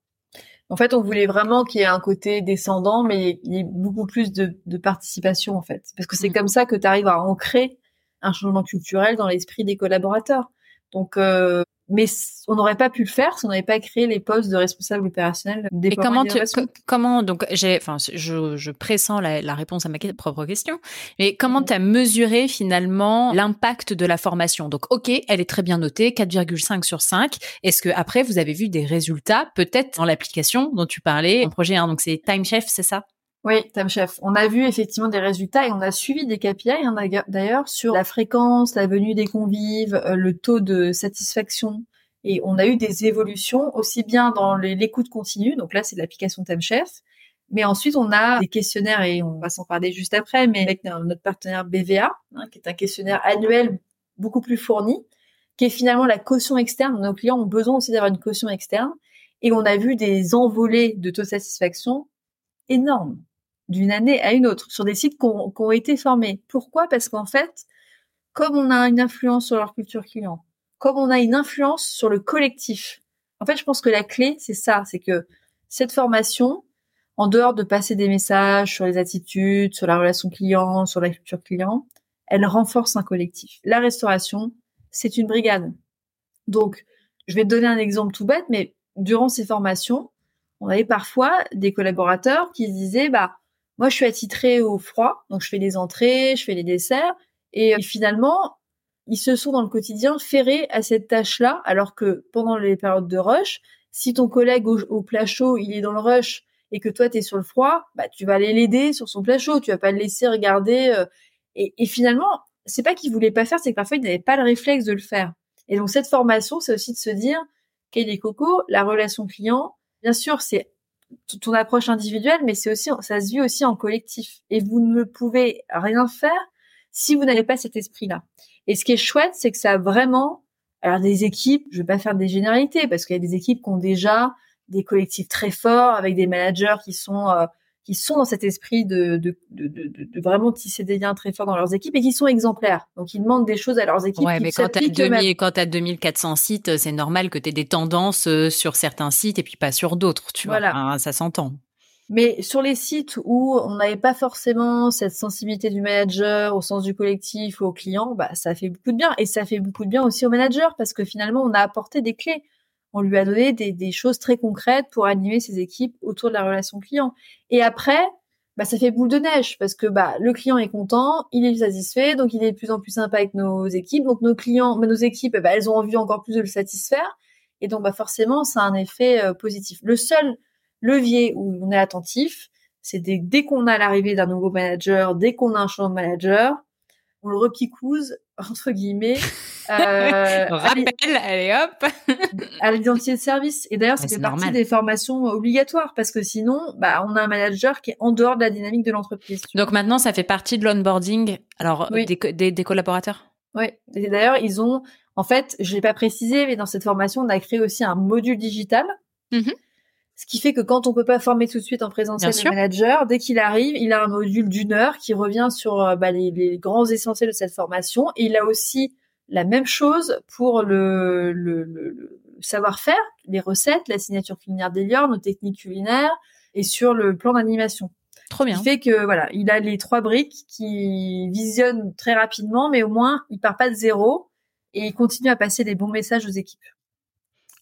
En fait, on voulait vraiment qu'il y ait un côté descendant, mais il y ait beaucoup plus de, participation en fait, parce que c'est mm. comme ça que tu arrives à ancrer un changement culturel dans l'esprit des collaborateurs. Donc, euh, mais on n'aurait pas pu le faire si on n'avait pas créé les postes de responsable opérationnel des Et comment tu, comment donc j'ai enfin je, je pressens la, la, réponse à ma propre question mais comment mhm. tu as mesuré finalement l'impact de la formation? Donc OK elle est très bien notée 4,5 sur 5 est-ce que après vous avez vu des résultats peut-être dans l'application dont tu parlais en projet 1 donc c'est Time Chef c'est ça? Oui, Time Chef. On a vu effectivement des résultats et on a suivi des KPI hein, d'ailleurs sur la fréquence, la venue des convives, euh, le taux de satisfaction. Et on a eu des évolutions aussi bien dans l'écoute continue, donc là c'est l'application Time Chef, mais ensuite on a des questionnaires et on va s'en parler juste après, mais avec notre partenaire BVA, hein, qui est un questionnaire annuel beaucoup plus fourni, qui est finalement la caution externe. Nos clients ont besoin aussi d'avoir une caution externe et on a vu des envolées de taux de satisfaction énormes d'une année à une autre sur des sites qui ont, été formés. Pourquoi? Parce qu'en fait, comme on a une influence sur leur culture client, comme on a une influence sur le collectif, en fait, je pense que la clé, c'est ça, c'est que cette formation, en dehors de passer des messages sur les attitudes, sur la relation client, sur la culture client, elle renforce un collectif. La restauration, c'est une brigade. Donc, je vais te donner un exemple tout bête, mais durant ces formations, on avait parfois des collaborateurs qui se disaient, bah, moi, je suis attitrée au froid, donc je fais les entrées, je fais les desserts, et, finalement, ils se sont dans le quotidien ferrés à cette tâche-là, alors que pendant les périodes de rush, si ton collègue au, plat chaud, il est dans le rush et que toi, tu es sur le froid, bah, tu vas aller l'aider sur son plat chaud, tu vas pas le laisser regarder. Euh, et, finalement, c'est pas qu'il voulait pas faire, c'est que parfois, il n'avait pas le réflexe de le faire. Et donc, cette formation, c'est aussi de se dire, est Coco, la relation client, bien sûr, c'est ton approche individuelle, mais c'est aussi, ça se vit aussi en collectif. Et vous ne pouvez rien faire si vous n'avez pas cet esprit-là. Et ce qui est chouette, c'est que ça a vraiment, alors des équipes, je vais pas faire des généralités parce qu'il y a des équipes qui ont déjà des collectifs très forts avec des managers qui sont euh, qui sont dans cet esprit de, de, de, de, vraiment tisser des liens très forts dans leurs équipes et qui sont exemplaires. Donc, ils demandent des choses à leurs équipes. Ouais, mais quand tu as 2400 sites, c'est normal que tu aies des tendances euh, sur certains sites et puis pas sur d'autres, tu vois. Voilà. ça s'entend. Mais sur les sites où on n'avait pas forcément cette sensibilité du manager au sens du collectif ou au client, bah, ça fait beaucoup de bien. Et ça fait beaucoup de bien aussi au manager parce que finalement, on a apporté des clés on lui a donné des, choses très concrètes pour animer ses équipes autour de la relation client. Et après, bah, ça fait boule de neige parce que bah, le client est content, il est satisfait, donc il est de plus en plus sympa avec nos équipes. Donc nos clients, nos équipes, bah, elles ont envie encore plus de le satisfaire. Et donc bah, forcément, ça a un effet euh, positif. Le seul levier où on est attentif, c'est dès, dès qu'on a l'arrivée d'un nouveau manager, dès qu'on a un changement de manager, on le repicouse entre guillemets euh, rappel allez hop. à l'identité de service. Et d'ailleurs ça fait partie des formations obligatoires parce que sinon bah on a un manager qui est en dehors de la dynamique de l'entreprise donc maintenant ça fait partie de l'onboarding alors des, des, collaborateurs? Oui et d'ailleurs ils ont en fait je l'ai pas précisé mais dans cette formation on a créé aussi un module digital mmh ce qui fait que quand on peut pas former tout de suite en présentiel le manager, dès qu'il arrive, il a un module d'une heure qui revient sur euh, bah, les, grands essentiels de cette formation. Et il a aussi la même chose pour le, le, savoir-faire, les recettes, la signature culinaire d'Elior, nos techniques culinaires, et sur le plan d'animation. Trop bien. Ce qui fait que voilà, il a les trois briques qui visionnent très rapidement, mais au moins il part pas de zéro et il continue à passer des bons messages aux équipes.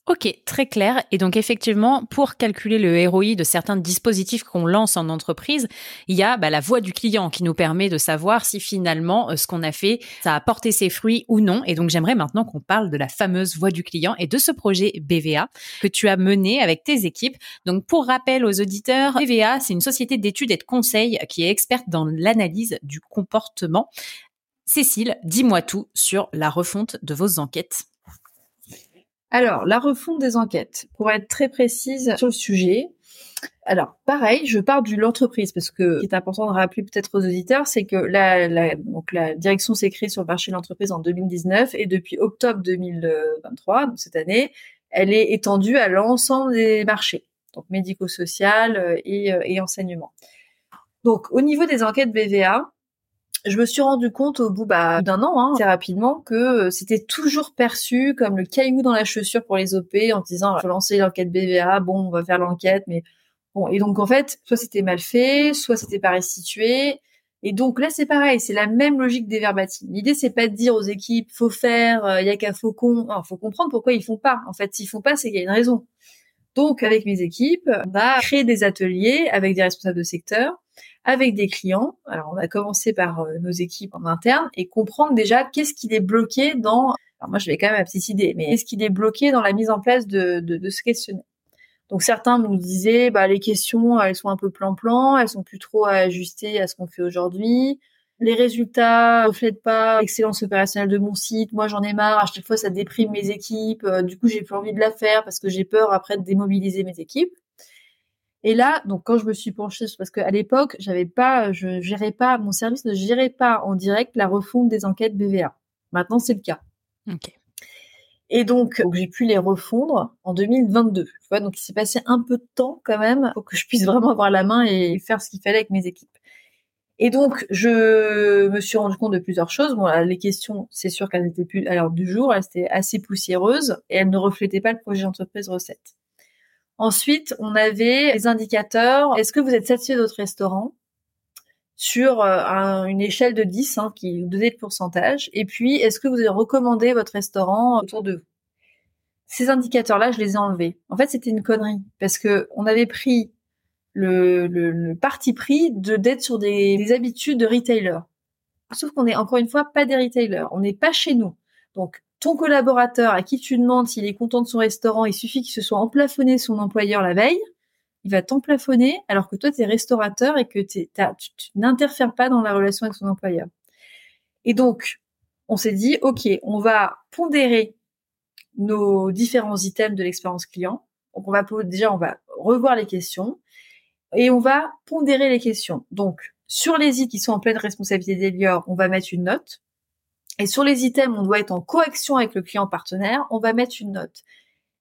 Ok, très clair. Et donc effectivement, pour calculer le ROI de certains dispositifs qu'on lance en entreprise, il y a bah, la voix du client qui nous permet de savoir si finalement euh, ce qu'on a fait, ça a porté ses fruits ou non. Et donc j'aimerais maintenant qu'on parle de la fameuse voix du client et de ce projet BVA que tu as mené avec tes équipes. Donc pour rappel aux auditeurs, BVA, c'est une société d'études et de conseils qui est experte dans l'analyse du comportement. Cécile, dis-moi tout sur la refonte de vos enquêtes. Alors, la refonte des enquêtes, pour être très précise sur le sujet. Alors, pareil, je pars de l'entreprise parce que ce qui est important de rappeler peut-être aux auditeurs, c'est que la, donc la direction s'est créée sur le marché de l'entreprise en 2019 et depuis octobre 2023, donc cette année, elle est étendue à l'ensemble des marchés, donc médico-social euh, euh, et enseignement. Donc, au niveau des enquêtes BVA, je me suis rendu compte au bout bah, d'un an, hein, assez rapidement, que euh, c'était toujours perçu comme le caillou dans la chaussure pour les OP en disant, faut lancer l'enquête BVA, bon, on va faire l'enquête, mais bon. Et donc, en fait, soit c'était mal fait, soit c'était pas restitué. Et donc là, c'est pareil, c'est la même logique des verbatim. L'idée, c'est pas de dire aux équipes, faut faire, il euh, y a qu'à faucon. Il faut comprendre pourquoi ils font pas. En fait, s'ils font pas, c'est qu'il y a une raison. Donc, avec mes équipes, on a créé des ateliers avec des responsables de secteur avec des clients. Alors, on va commencer par euh, nos équipes en interne et comprendre déjà qu'est-ce qui est bloqué dans. Alors moi, je vais quand même ma petite idée, mais qu'est-ce qui est bloqué dans la mise en place de, de, de ce questionnaire? Donc certains nous disaient, bah les questions, elles sont un peu plan-plan, elles sont plus trop ajustées à ce qu'on fait aujourd'hui. Les résultats reflètent pas l'excellence opérationnelle de mon site. Moi, j'en ai marre. À chaque fois, ça déprime mes équipes. Euh, du coup, j'ai plus envie de la faire parce que j'ai peur après de démobiliser mes équipes. Et là, donc quand je me suis penchée, parce qu'à l'époque, j'avais pas, je gérais pas, mon service ne gérait pas en direct la refonte des enquêtes BVA. Maintenant, c'est le cas. Ok. Et donc, j'ai pu les refondre en 2022. Tu vois, donc il s'est passé un peu de temps quand même pour que je puisse vraiment avoir la main et faire ce qu'il fallait avec mes équipes. Et donc, je me suis rendu compte de plusieurs choses. Bon, les questions, c'est sûr qu'elles n'étaient plus à l'heure du jour, elles étaient assez poussiéreuses et elles ne reflétaient pas le projet d'entreprise recette. Ensuite, on avait les indicateurs. Est-ce que vous êtes satisfait de votre restaurant? Sur euh, une échelle de 10 hein, qui vous donnait le pourcentage Et puis, est-ce que vous avez recommandé votre restaurant autour de vous? Ces indicateurs-là, je les ai enlevés. En fait, c'était une connerie parce que on avait pris le, parti pris d'être sur des, des habitudes de retailer. Sauf qu'on est encore une fois pas des retailers. On n'est pas chez nous. Donc, ton collaborateur à qui tu demandes s'il est content de son restaurant, il suffit qu'il se soit emplafonné son employeur la veille, il va t'emplafonner alors que toi tu es restaurateur et que tu, n'interfères pas dans la relation avec son employeur. Et donc, on s'est dit, OK, on va pondérer nos différents items de l'expérience client. Donc, on va déjà, on va revoir les questions et on va pondérer les questions. Donc, sur les items qui sont en pleine responsabilité d'Elior, on va mettre une note. Et sur les items, on doit être en correction avec le client partenaire, on va mettre une note.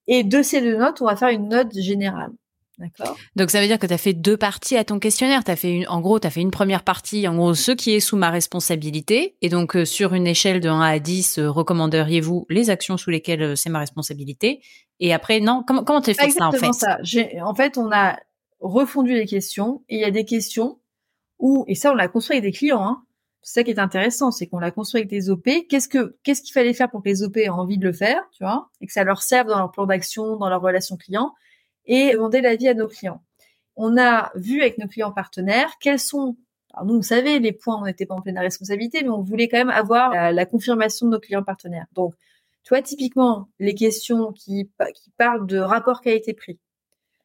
Et de ces deux notes, on va faire une note générale. D'accord? Donc ça veut dire que tu as fait deux parties à ton questionnaire. As fait une, en gros, tu as fait une première partie, en gros, ce qui est sous ma responsabilité. Et donc, euh, sur une échelle de 1 à 10, euh, recommanderiez-vous les actions sous lesquelles euh, c'est ma responsabilité? Et après, non, comment comment tu fait ça en fait? ça. En fait, on a refondu les questions et il y a des questions où, et ça, on l'a construit avec des clients, hein, c'est ça qui est intéressant, c'est qu'on l'a construit avec des OP. Qu'est-ce que qu'est-ce qu'il fallait faire pour que les OP aient envie de le faire, tu vois, et que ça leur serve dans leur plan d'action, dans leur relation client, et demander l'avis à nos clients. On a vu avec nos clients partenaires quels sont alors nous, vous savez, les points, on n'était pas en pleine responsabilité, mais on voulait quand même avoir la, confirmation de nos clients partenaires. Donc, tu vois, typiquement, les questions qui, qui parlent de rapport qualité-prix,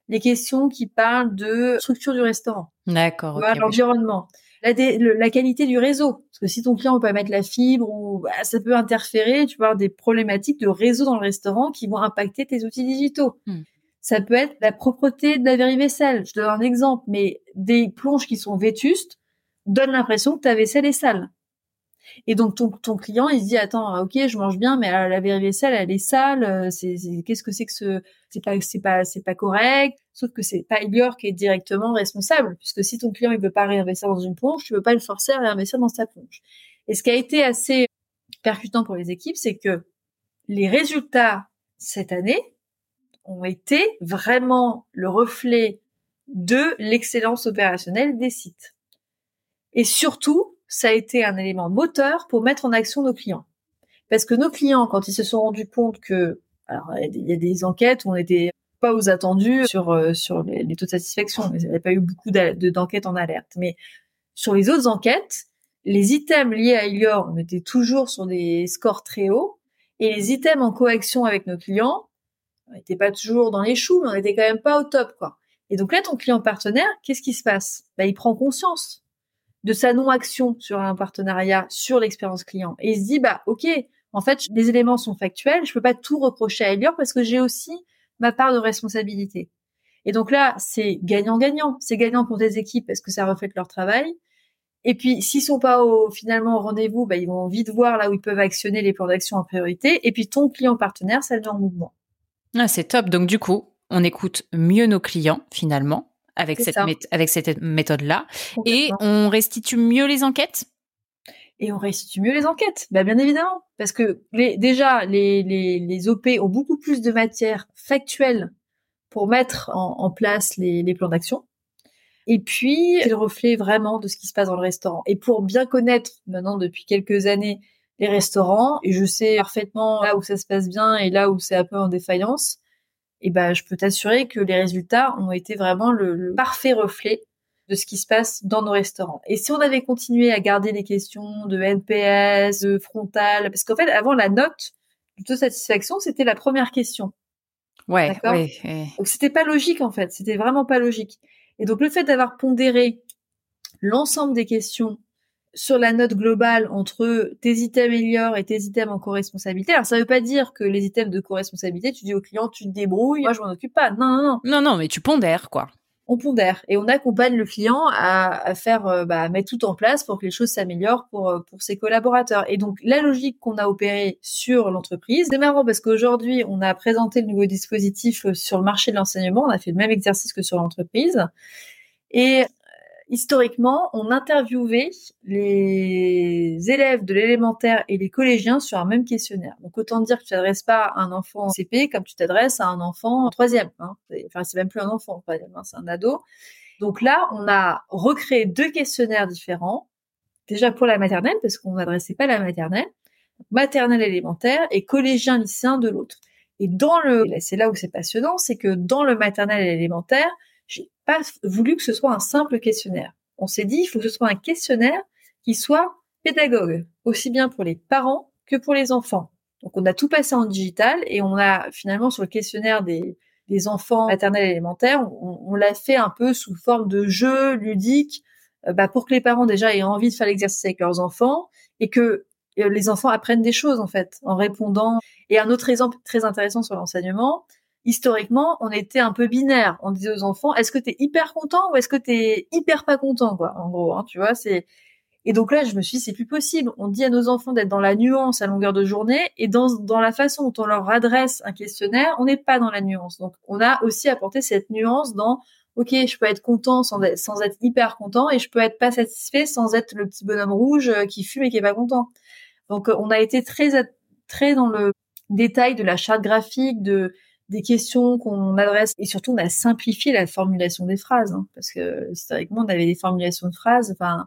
les questions qui parlent de structure du restaurant, d'accord, l'environnement, la, la, qualité du réseau. Parce que si ton client peut pas mettre la fibre ou bah, ça peut interférer, tu vas avoir des problématiques de réseau dans le restaurant qui vont impacter tes outils digitaux. Hmm. Ça peut être la propreté de la vaisselle. Je te donne un exemple, mais des plonges qui sont vétustes donnent l'impression que ta vaisselle est sale. Et donc ton, ton client, il se dit attends, ok, je mange bien, mais euh, la vaisselle, elle est sale. Euh, c'est, qu'est-ce que c'est que ce C'est pas, c'est pas, c'est pas correct? Sauf que c'est pas Elior qui est directement responsable, puisque si ton client il veut pas réinvestir dans une plonge, tu veux pas le forcer à réinvestir dans sa plonge. Et ce qui a été assez percutant pour les équipes, c'est que les résultats cette année ont été vraiment le reflet de l'excellence opérationnelle des sites. Et surtout, ça a été un élément moteur pour mettre en action nos clients. Parce que nos clients, quand ils se sont rendus compte que, alors il y a des enquêtes où on n'était pas aux attendus sur euh, sur les, taux de satisfaction, il n'y avait pas eu beaucoup d'enquêtes en alerte, mais sur les autres enquêtes, les items liés à Ilior, on était toujours sur des scores très hauts, et les items en coaction avec nos clients, on n'était pas toujours dans les choux, mais on n'était quand même pas au top, quoi. Et donc là, ton client partenaire, qu'est-ce qui se passe? Bah, il prend conscience de sa non-action sur un partenariat, sur l'expérience client. Et il se dit, bah, ok, en fait, les éléments sont factuels, je peux pas tout reprocher à Elior parce que j'ai aussi ma part de responsabilité. Et donc là, c'est gagnant-gagnant. C'est gagnant pour tes équipes parce que ça reflète leur travail. Et puis, s'ils sont pas au, finalement au rendez-vous, bah, ils vont vite voir là où ils peuvent actionner les plans d'action en priorité. Et puis, ton client partenaire, ça le met en mouvement. Ah, c'est top. Donc, du coup, on écoute mieux nos clients, finalement avec cette, avec cette méthode-là. Et on restitue mieux les enquêtes? Et on restitue mieux les enquêtes. Bah, bien évidemment, parce que les, déjà les, les, les OP ont beaucoup plus de matière factuelle pour mettre en, en place les, les plans d'action. Et puis, c'est le reflet vraiment de ce qui se passe dans le restaurant. Et pour bien connaître maintenant depuis quelques années les restaurants, et je sais parfaitement là où ça se passe bien et là où c'est un peu en défaillance, et ben je peux t'assurer que les résultats ont été vraiment le, parfait reflet de ce qui se passe dans nos restaurants. Et si on avait continué à garder les questions de NPS, de frontal, parce qu'en fait avant la note de satisfaction c'était la première question. Ouais. D'accord? Donc c'était pas logique en fait, c'était vraiment pas logique. Et donc le fait d'avoir pondéré l'ensemble des questions sur la note globale entre tes items améliorent et tes items en co-responsabilité. Alors ça veut pas dire que les items de co-responsabilité, tu dis au client, tu te débrouilles, moi je m'en occupe pas. Non, non, non. Non, non, mais tu pondères, quoi. On pondère et on accompagne le client à, faire, euh, bah, mettre tout en place pour que les choses s'améliorent pour euh, pour ses collaborateurs. Et donc la logique qu'on a opérée sur l'entreprise, c'est marrant parce qu'aujourd'hui on a présenté le nouveau dispositif euh, sur le marché de l'enseignement, on a fait le même exercice que sur l'entreprise. Et historiquement, on interviewait les élèves de l'élémentaire et les collégiens sur un même questionnaire. Donc autant dire que tu t'adresses pas à un enfant en CP comme tu t'adresses à un enfant en troisième. Hein. Enfin, c'est même plus un enfant en troisième, hein, c'est un ado. Donc là, on a recréé deux questionnaires différents. Déjà pour la maternelle, parce qu'on n'adressait pas la maternelle, maternelle élémentaire et collégien lycéen de l'autre. Et dans le, c'est là où c'est passionnant, c'est que dans le maternel et élémentaire, pas voulu que ce soit un simple questionnaire. On s'est dit, il faut que ce soit un questionnaire qui soit pédagogue, aussi bien pour les parents que pour les enfants. Donc on a tout passé en digital et on a finalement sur le questionnaire des, enfants maternels élémentaires, on, l'a fait un peu sous forme de jeu ludique, euh, bah, pour que les parents déjà aient envie de faire l'exercice avec leurs enfants et que euh, les enfants apprennent des choses en fait en répondant. Et un autre exemple très intéressant sur l'enseignement, historiquement, on était un peu binaire. On disait aux enfants, est-ce que tu es hyper content ou est-ce que tu es hyper pas content, quoi, en gros, hein, tu vois, c'est... Et donc là, je me suis dit, c'est plus possible. On dit à nos enfants d'être dans la nuance à longueur de journée et dans, la façon dont on leur adresse un questionnaire, on n'est pas dans la nuance. Donc, on a aussi apporté cette nuance dans, OK, je peux être content sans être, sans hyper content et je peux être pas satisfait sans être le petit bonhomme rouge euh, qui fume et qui est pas content. Donc, euh, on a été très, très dans le détail de la charte graphique, de, des questions qu'on adresse et surtout on a simplifié la formulation des phrases hein, parce que historiquement on avait des formulations de phrases enfin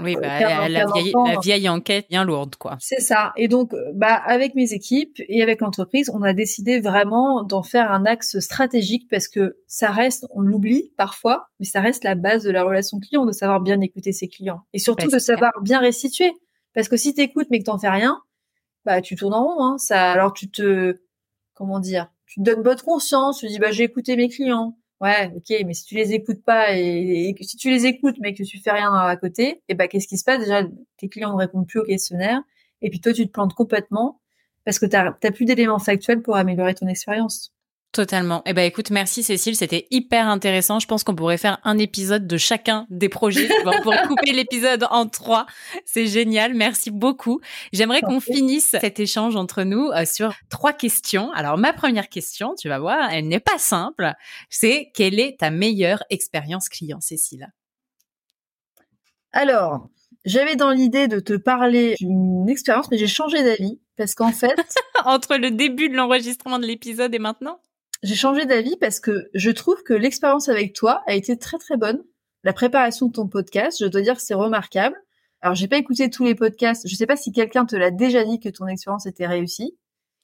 oui, bah, la, vieille, la, vieille, enquête bien lourde, quoi. C'est ça. Et donc, bah, avec mes équipes et avec l'entreprise, on a décidé vraiment d'en faire un axe stratégique parce que ça reste, on l'oublie parfois, mais ça reste la base de la relation client, de savoir bien écouter ses clients et surtout de savoir bien restituer. Parce que si t'écoutes mais que t'en fais rien, bah, tu tournes en rond. Hein. Ça, alors tu te, comment dire, tu te donnes bonne conscience. Tu dis, bah, j'ai écouté mes clients Ouais, ok, mais si tu les écoutes pas et, si tu les écoutes mais que tu fais rien à côté, et eh ben qu'est-ce qui se passe? Déjà, tes clients ne répondent plus au questionnaire, et puis toi tu te plantes complètement parce que tu n'as plus d'éléments factuels pour améliorer ton expérience. Totalement. Eh ben écoute, merci Cécile, c'était hyper intéressant. Je pense qu'on pourrait faire un épisode de chacun des projets. On pourrait couper l'épisode en trois. C'est génial. Merci beaucoup. J'aimerais qu'on finisse cet échange entre nous euh, sur trois questions. Alors ma première question, tu vas voir, elle n'est pas simple. C'est quelle est ta meilleure expérience client, Cécile? Alors, j'avais dans l'idée de te parler d'une expérience, mais j'ai changé d'avis parce qu'en fait, entre le début de l'enregistrement de l'épisode et maintenant? J'ai changé d'avis parce que je trouve que l'expérience avec toi a été très très bonne. La préparation de ton podcast, je dois dire que c'est remarquable. Alors, j'ai pas écouté tous les podcasts. Je sais pas si quelqu'un te l'a déjà dit que ton expérience était réussie.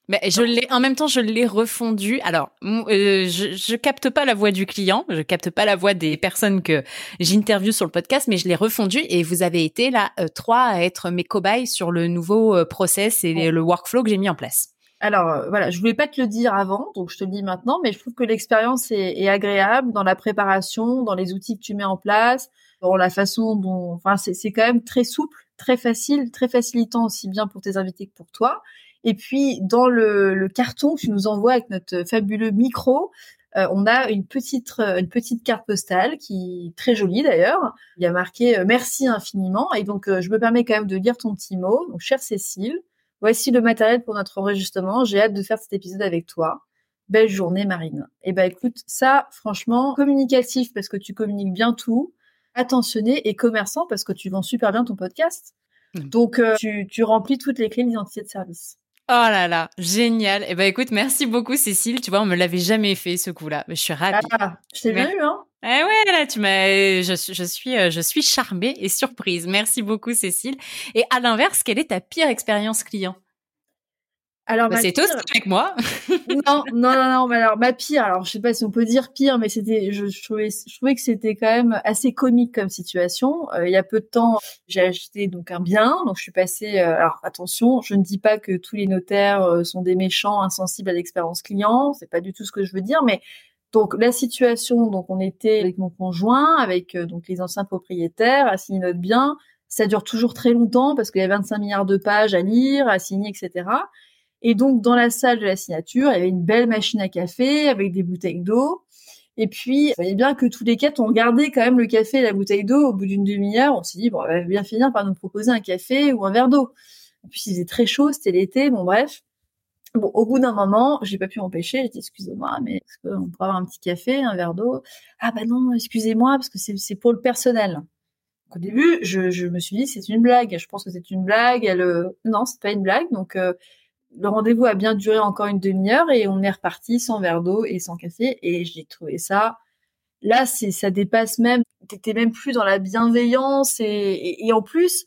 Mais je l'ai en même temps, je l'ai refondu. Alors, euh, je, je capte pas la voix du client, je capte pas la voix des personnes que j'interviewe sur le podcast, mais je l'ai refondu et vous avez été là euh, trois à être mes cobayes sur le nouveau euh, process et le workflow que j'ai mis en place. Alors euh, voilà, je voulais pas te le dire avant, donc je te le dis maintenant, mais je trouve que l'expérience est, agréable dans la préparation, dans les outils que tu mets en place, dans la façon dont, enfin c'est quand même très souple, très facile, très facilitant aussi bien pour tes invités que pour toi. Et puis dans le, carton que tu nous envoies avec notre fabuleux micro, euh, on a une petite une petite carte postale qui est très jolie d'ailleurs. Il y a marqué euh, merci infiniment et donc je me permets quand même de lire ton petit mot. Donc chère Cécile, Voici le matériel pour notre enregistrement. J'ai hâte de faire cet épisode avec toi. Belle journée, Marine. Eh ben, écoute, ça, franchement, communicatif parce que tu communiques bien tout, attentionné et commerçant parce que tu vends super bien ton podcast. Mmh. Donc, euh, tu, tu remplis toutes les clés d'identité de service. Oh là là, génial. Eh ben écoute, merci beaucoup Cécile. Tu vois, on me l'avait jamais fait ce coup-là. Mais je suis ravie. Ah, je t'ai bien eu, hein. Eh ouais, là, tu m'as, je, je suis, euh, je suis charmée et surprise. Merci beaucoup Cécile. Et à l'inverse, quelle est ta pire expérience client? Alors bah, c'est toi avec moi. non, non, non, non, mais alors ma pire, alors je sais pas si on peut dire pire, mais c'était, je, trouvais, je trouvais que c'était quand même assez comique comme situation. Euh, il y a peu de temps, j'ai acheté donc un bien, donc je suis passée. Euh, alors attention, je ne dis pas que tous les notaires euh, sont des méchants, insensibles à l'expérience client, c'est pas du tout ce que je veux dire, mais donc la situation, donc on était avec mon conjoint, avec donc les anciens propriétaires, à signer notre bien. Ça dure toujours très longtemps parce qu'il y a 25 milliards de pages à lire, à signer, etc. Et donc, dans la salle de la signature, il y avait une belle machine à café avec des bouteilles d'eau. Et puis, vous voyez bien que tous les quatre ont gardé quand même le café et la bouteille d'eau. Au bout d'une demi-heure, on s'est dit, bon, elle va bien finir par nous proposer un café ou un verre d'eau. Et puis, il faisait très chaud, c'était l'été, bon, bref. Bon, au bout d'un moment, j'ai pas pu m'empêcher. J'ai dit, excusez-moi, mais est-ce qu'on pourrait avoir un petit café, un verre d'eau? Ah bah non, excusez-moi, parce que c'est pour le personnel. au début, je, je me suis dit, c'est une blague. Je pense que c'est une blague. Elle, euh, non, c'est pas une blague. Donc, euh, le rendez-vous a bien duré encore une demi-heure et on est reparti sans verre d'eau et sans café et j'ai trouvé ça là c'est ça dépasse même t'étais même plus dans la bienveillance et, et, en plus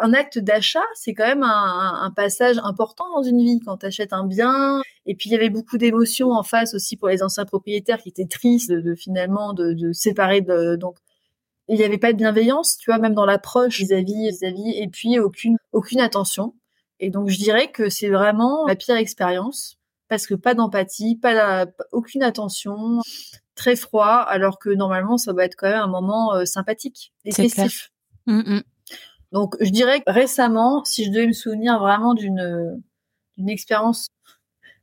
un acte d'achat c'est quand même un, un, passage important dans une vie quand t'achètes un bien et puis il y avait beaucoup d'émotions en face aussi pour les anciens propriétaires qui étaient tristes de, finalement de, de séparer de donc il n'y avait pas de bienveillance tu vois même dans l'approche vis-à-vis vis-à-vis et puis aucune aucune attention et donc je dirais que c'est vraiment la pire expérience parce que pas d'empathie, pas aucune attention, très froid, alors que normalement ça va être quand même un moment euh, sympathique et festif. Mm, mm. Donc je dirais que récemment, si je devais me souvenir vraiment d'une d'une expérience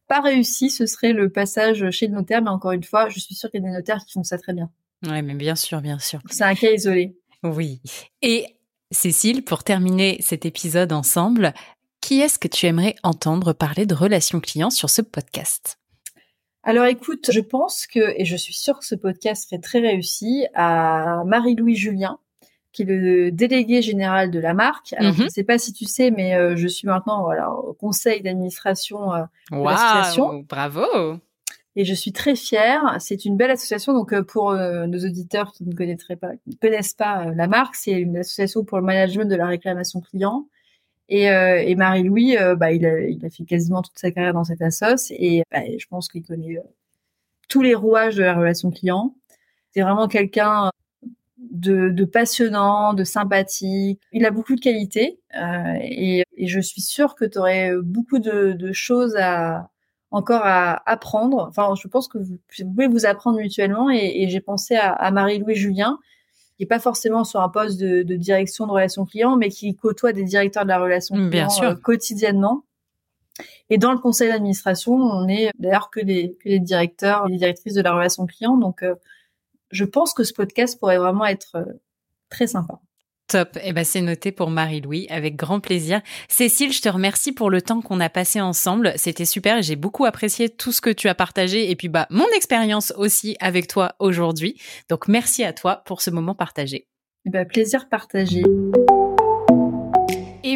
pas réussie, ce serait le passage chez le notaire. Mais encore une fois, je suis sûre qu'il y a des notaires qui font ça très bien. Oui, mais bien sûr, bien sûr. C'est un cas isolé. Oui. Et Cécile, pour terminer cet épisode ensemble, qui est-ce que tu aimerais entendre parler de relations clients sur ce podcast? Alors écoute, je pense que, et je suis sûre que ce podcast serait très réussi, à Marie-Louis Julien, qui est le délégué général de la marque. Alors, je ne mhm. sais pas si tu sais, mais euh, je suis maintenant voilà, au conseil d'administration euh, de l'association. Bravo Et je suis très fière. C'est une belle association. Donc, euh, pour nos auditeurs qui ne connaîtraient pas, ne connaissent pas la marque, c'est une association pour le management de la réclamation client. Et, et Marie-Louis, bah, il, a, il a fait quasiment toute sa carrière dans cette assoce. Et bah, je pense qu'il connaît tous les rouages de la relation client. C'est vraiment quelqu'un de, de, passionnant, de sympathique. Il a beaucoup de qualités euh, et, et, je suis sûre que tu aurais beaucoup de, de, choses à encore à apprendre. Enfin, je pense que vous, pouvez vous apprendre mutuellement et, et j'ai pensé à, à Marie-Louis Julien qui est pas forcément sur un poste de, de, direction de relations clients, mais qui côtoie des directeurs de la relation Bien client euh, quotidiennement. Et dans le conseil d'administration, on est d'ailleurs que les, que les directeurs et les directrices de la relation client. Donc, euh, je pense que ce podcast pourrait vraiment être euh, très sympa. Top. Eh ben, c'est noté pour Marie-Louis avec grand plaisir. Cécile, je te remercie pour le temps qu'on a passé ensemble. C'était super. J'ai beaucoup apprécié tout ce que tu as partagé et puis, bah, mon expérience aussi avec toi aujourd'hui. Donc, merci à toi pour ce moment partagé. Eh ben, plaisir partagé.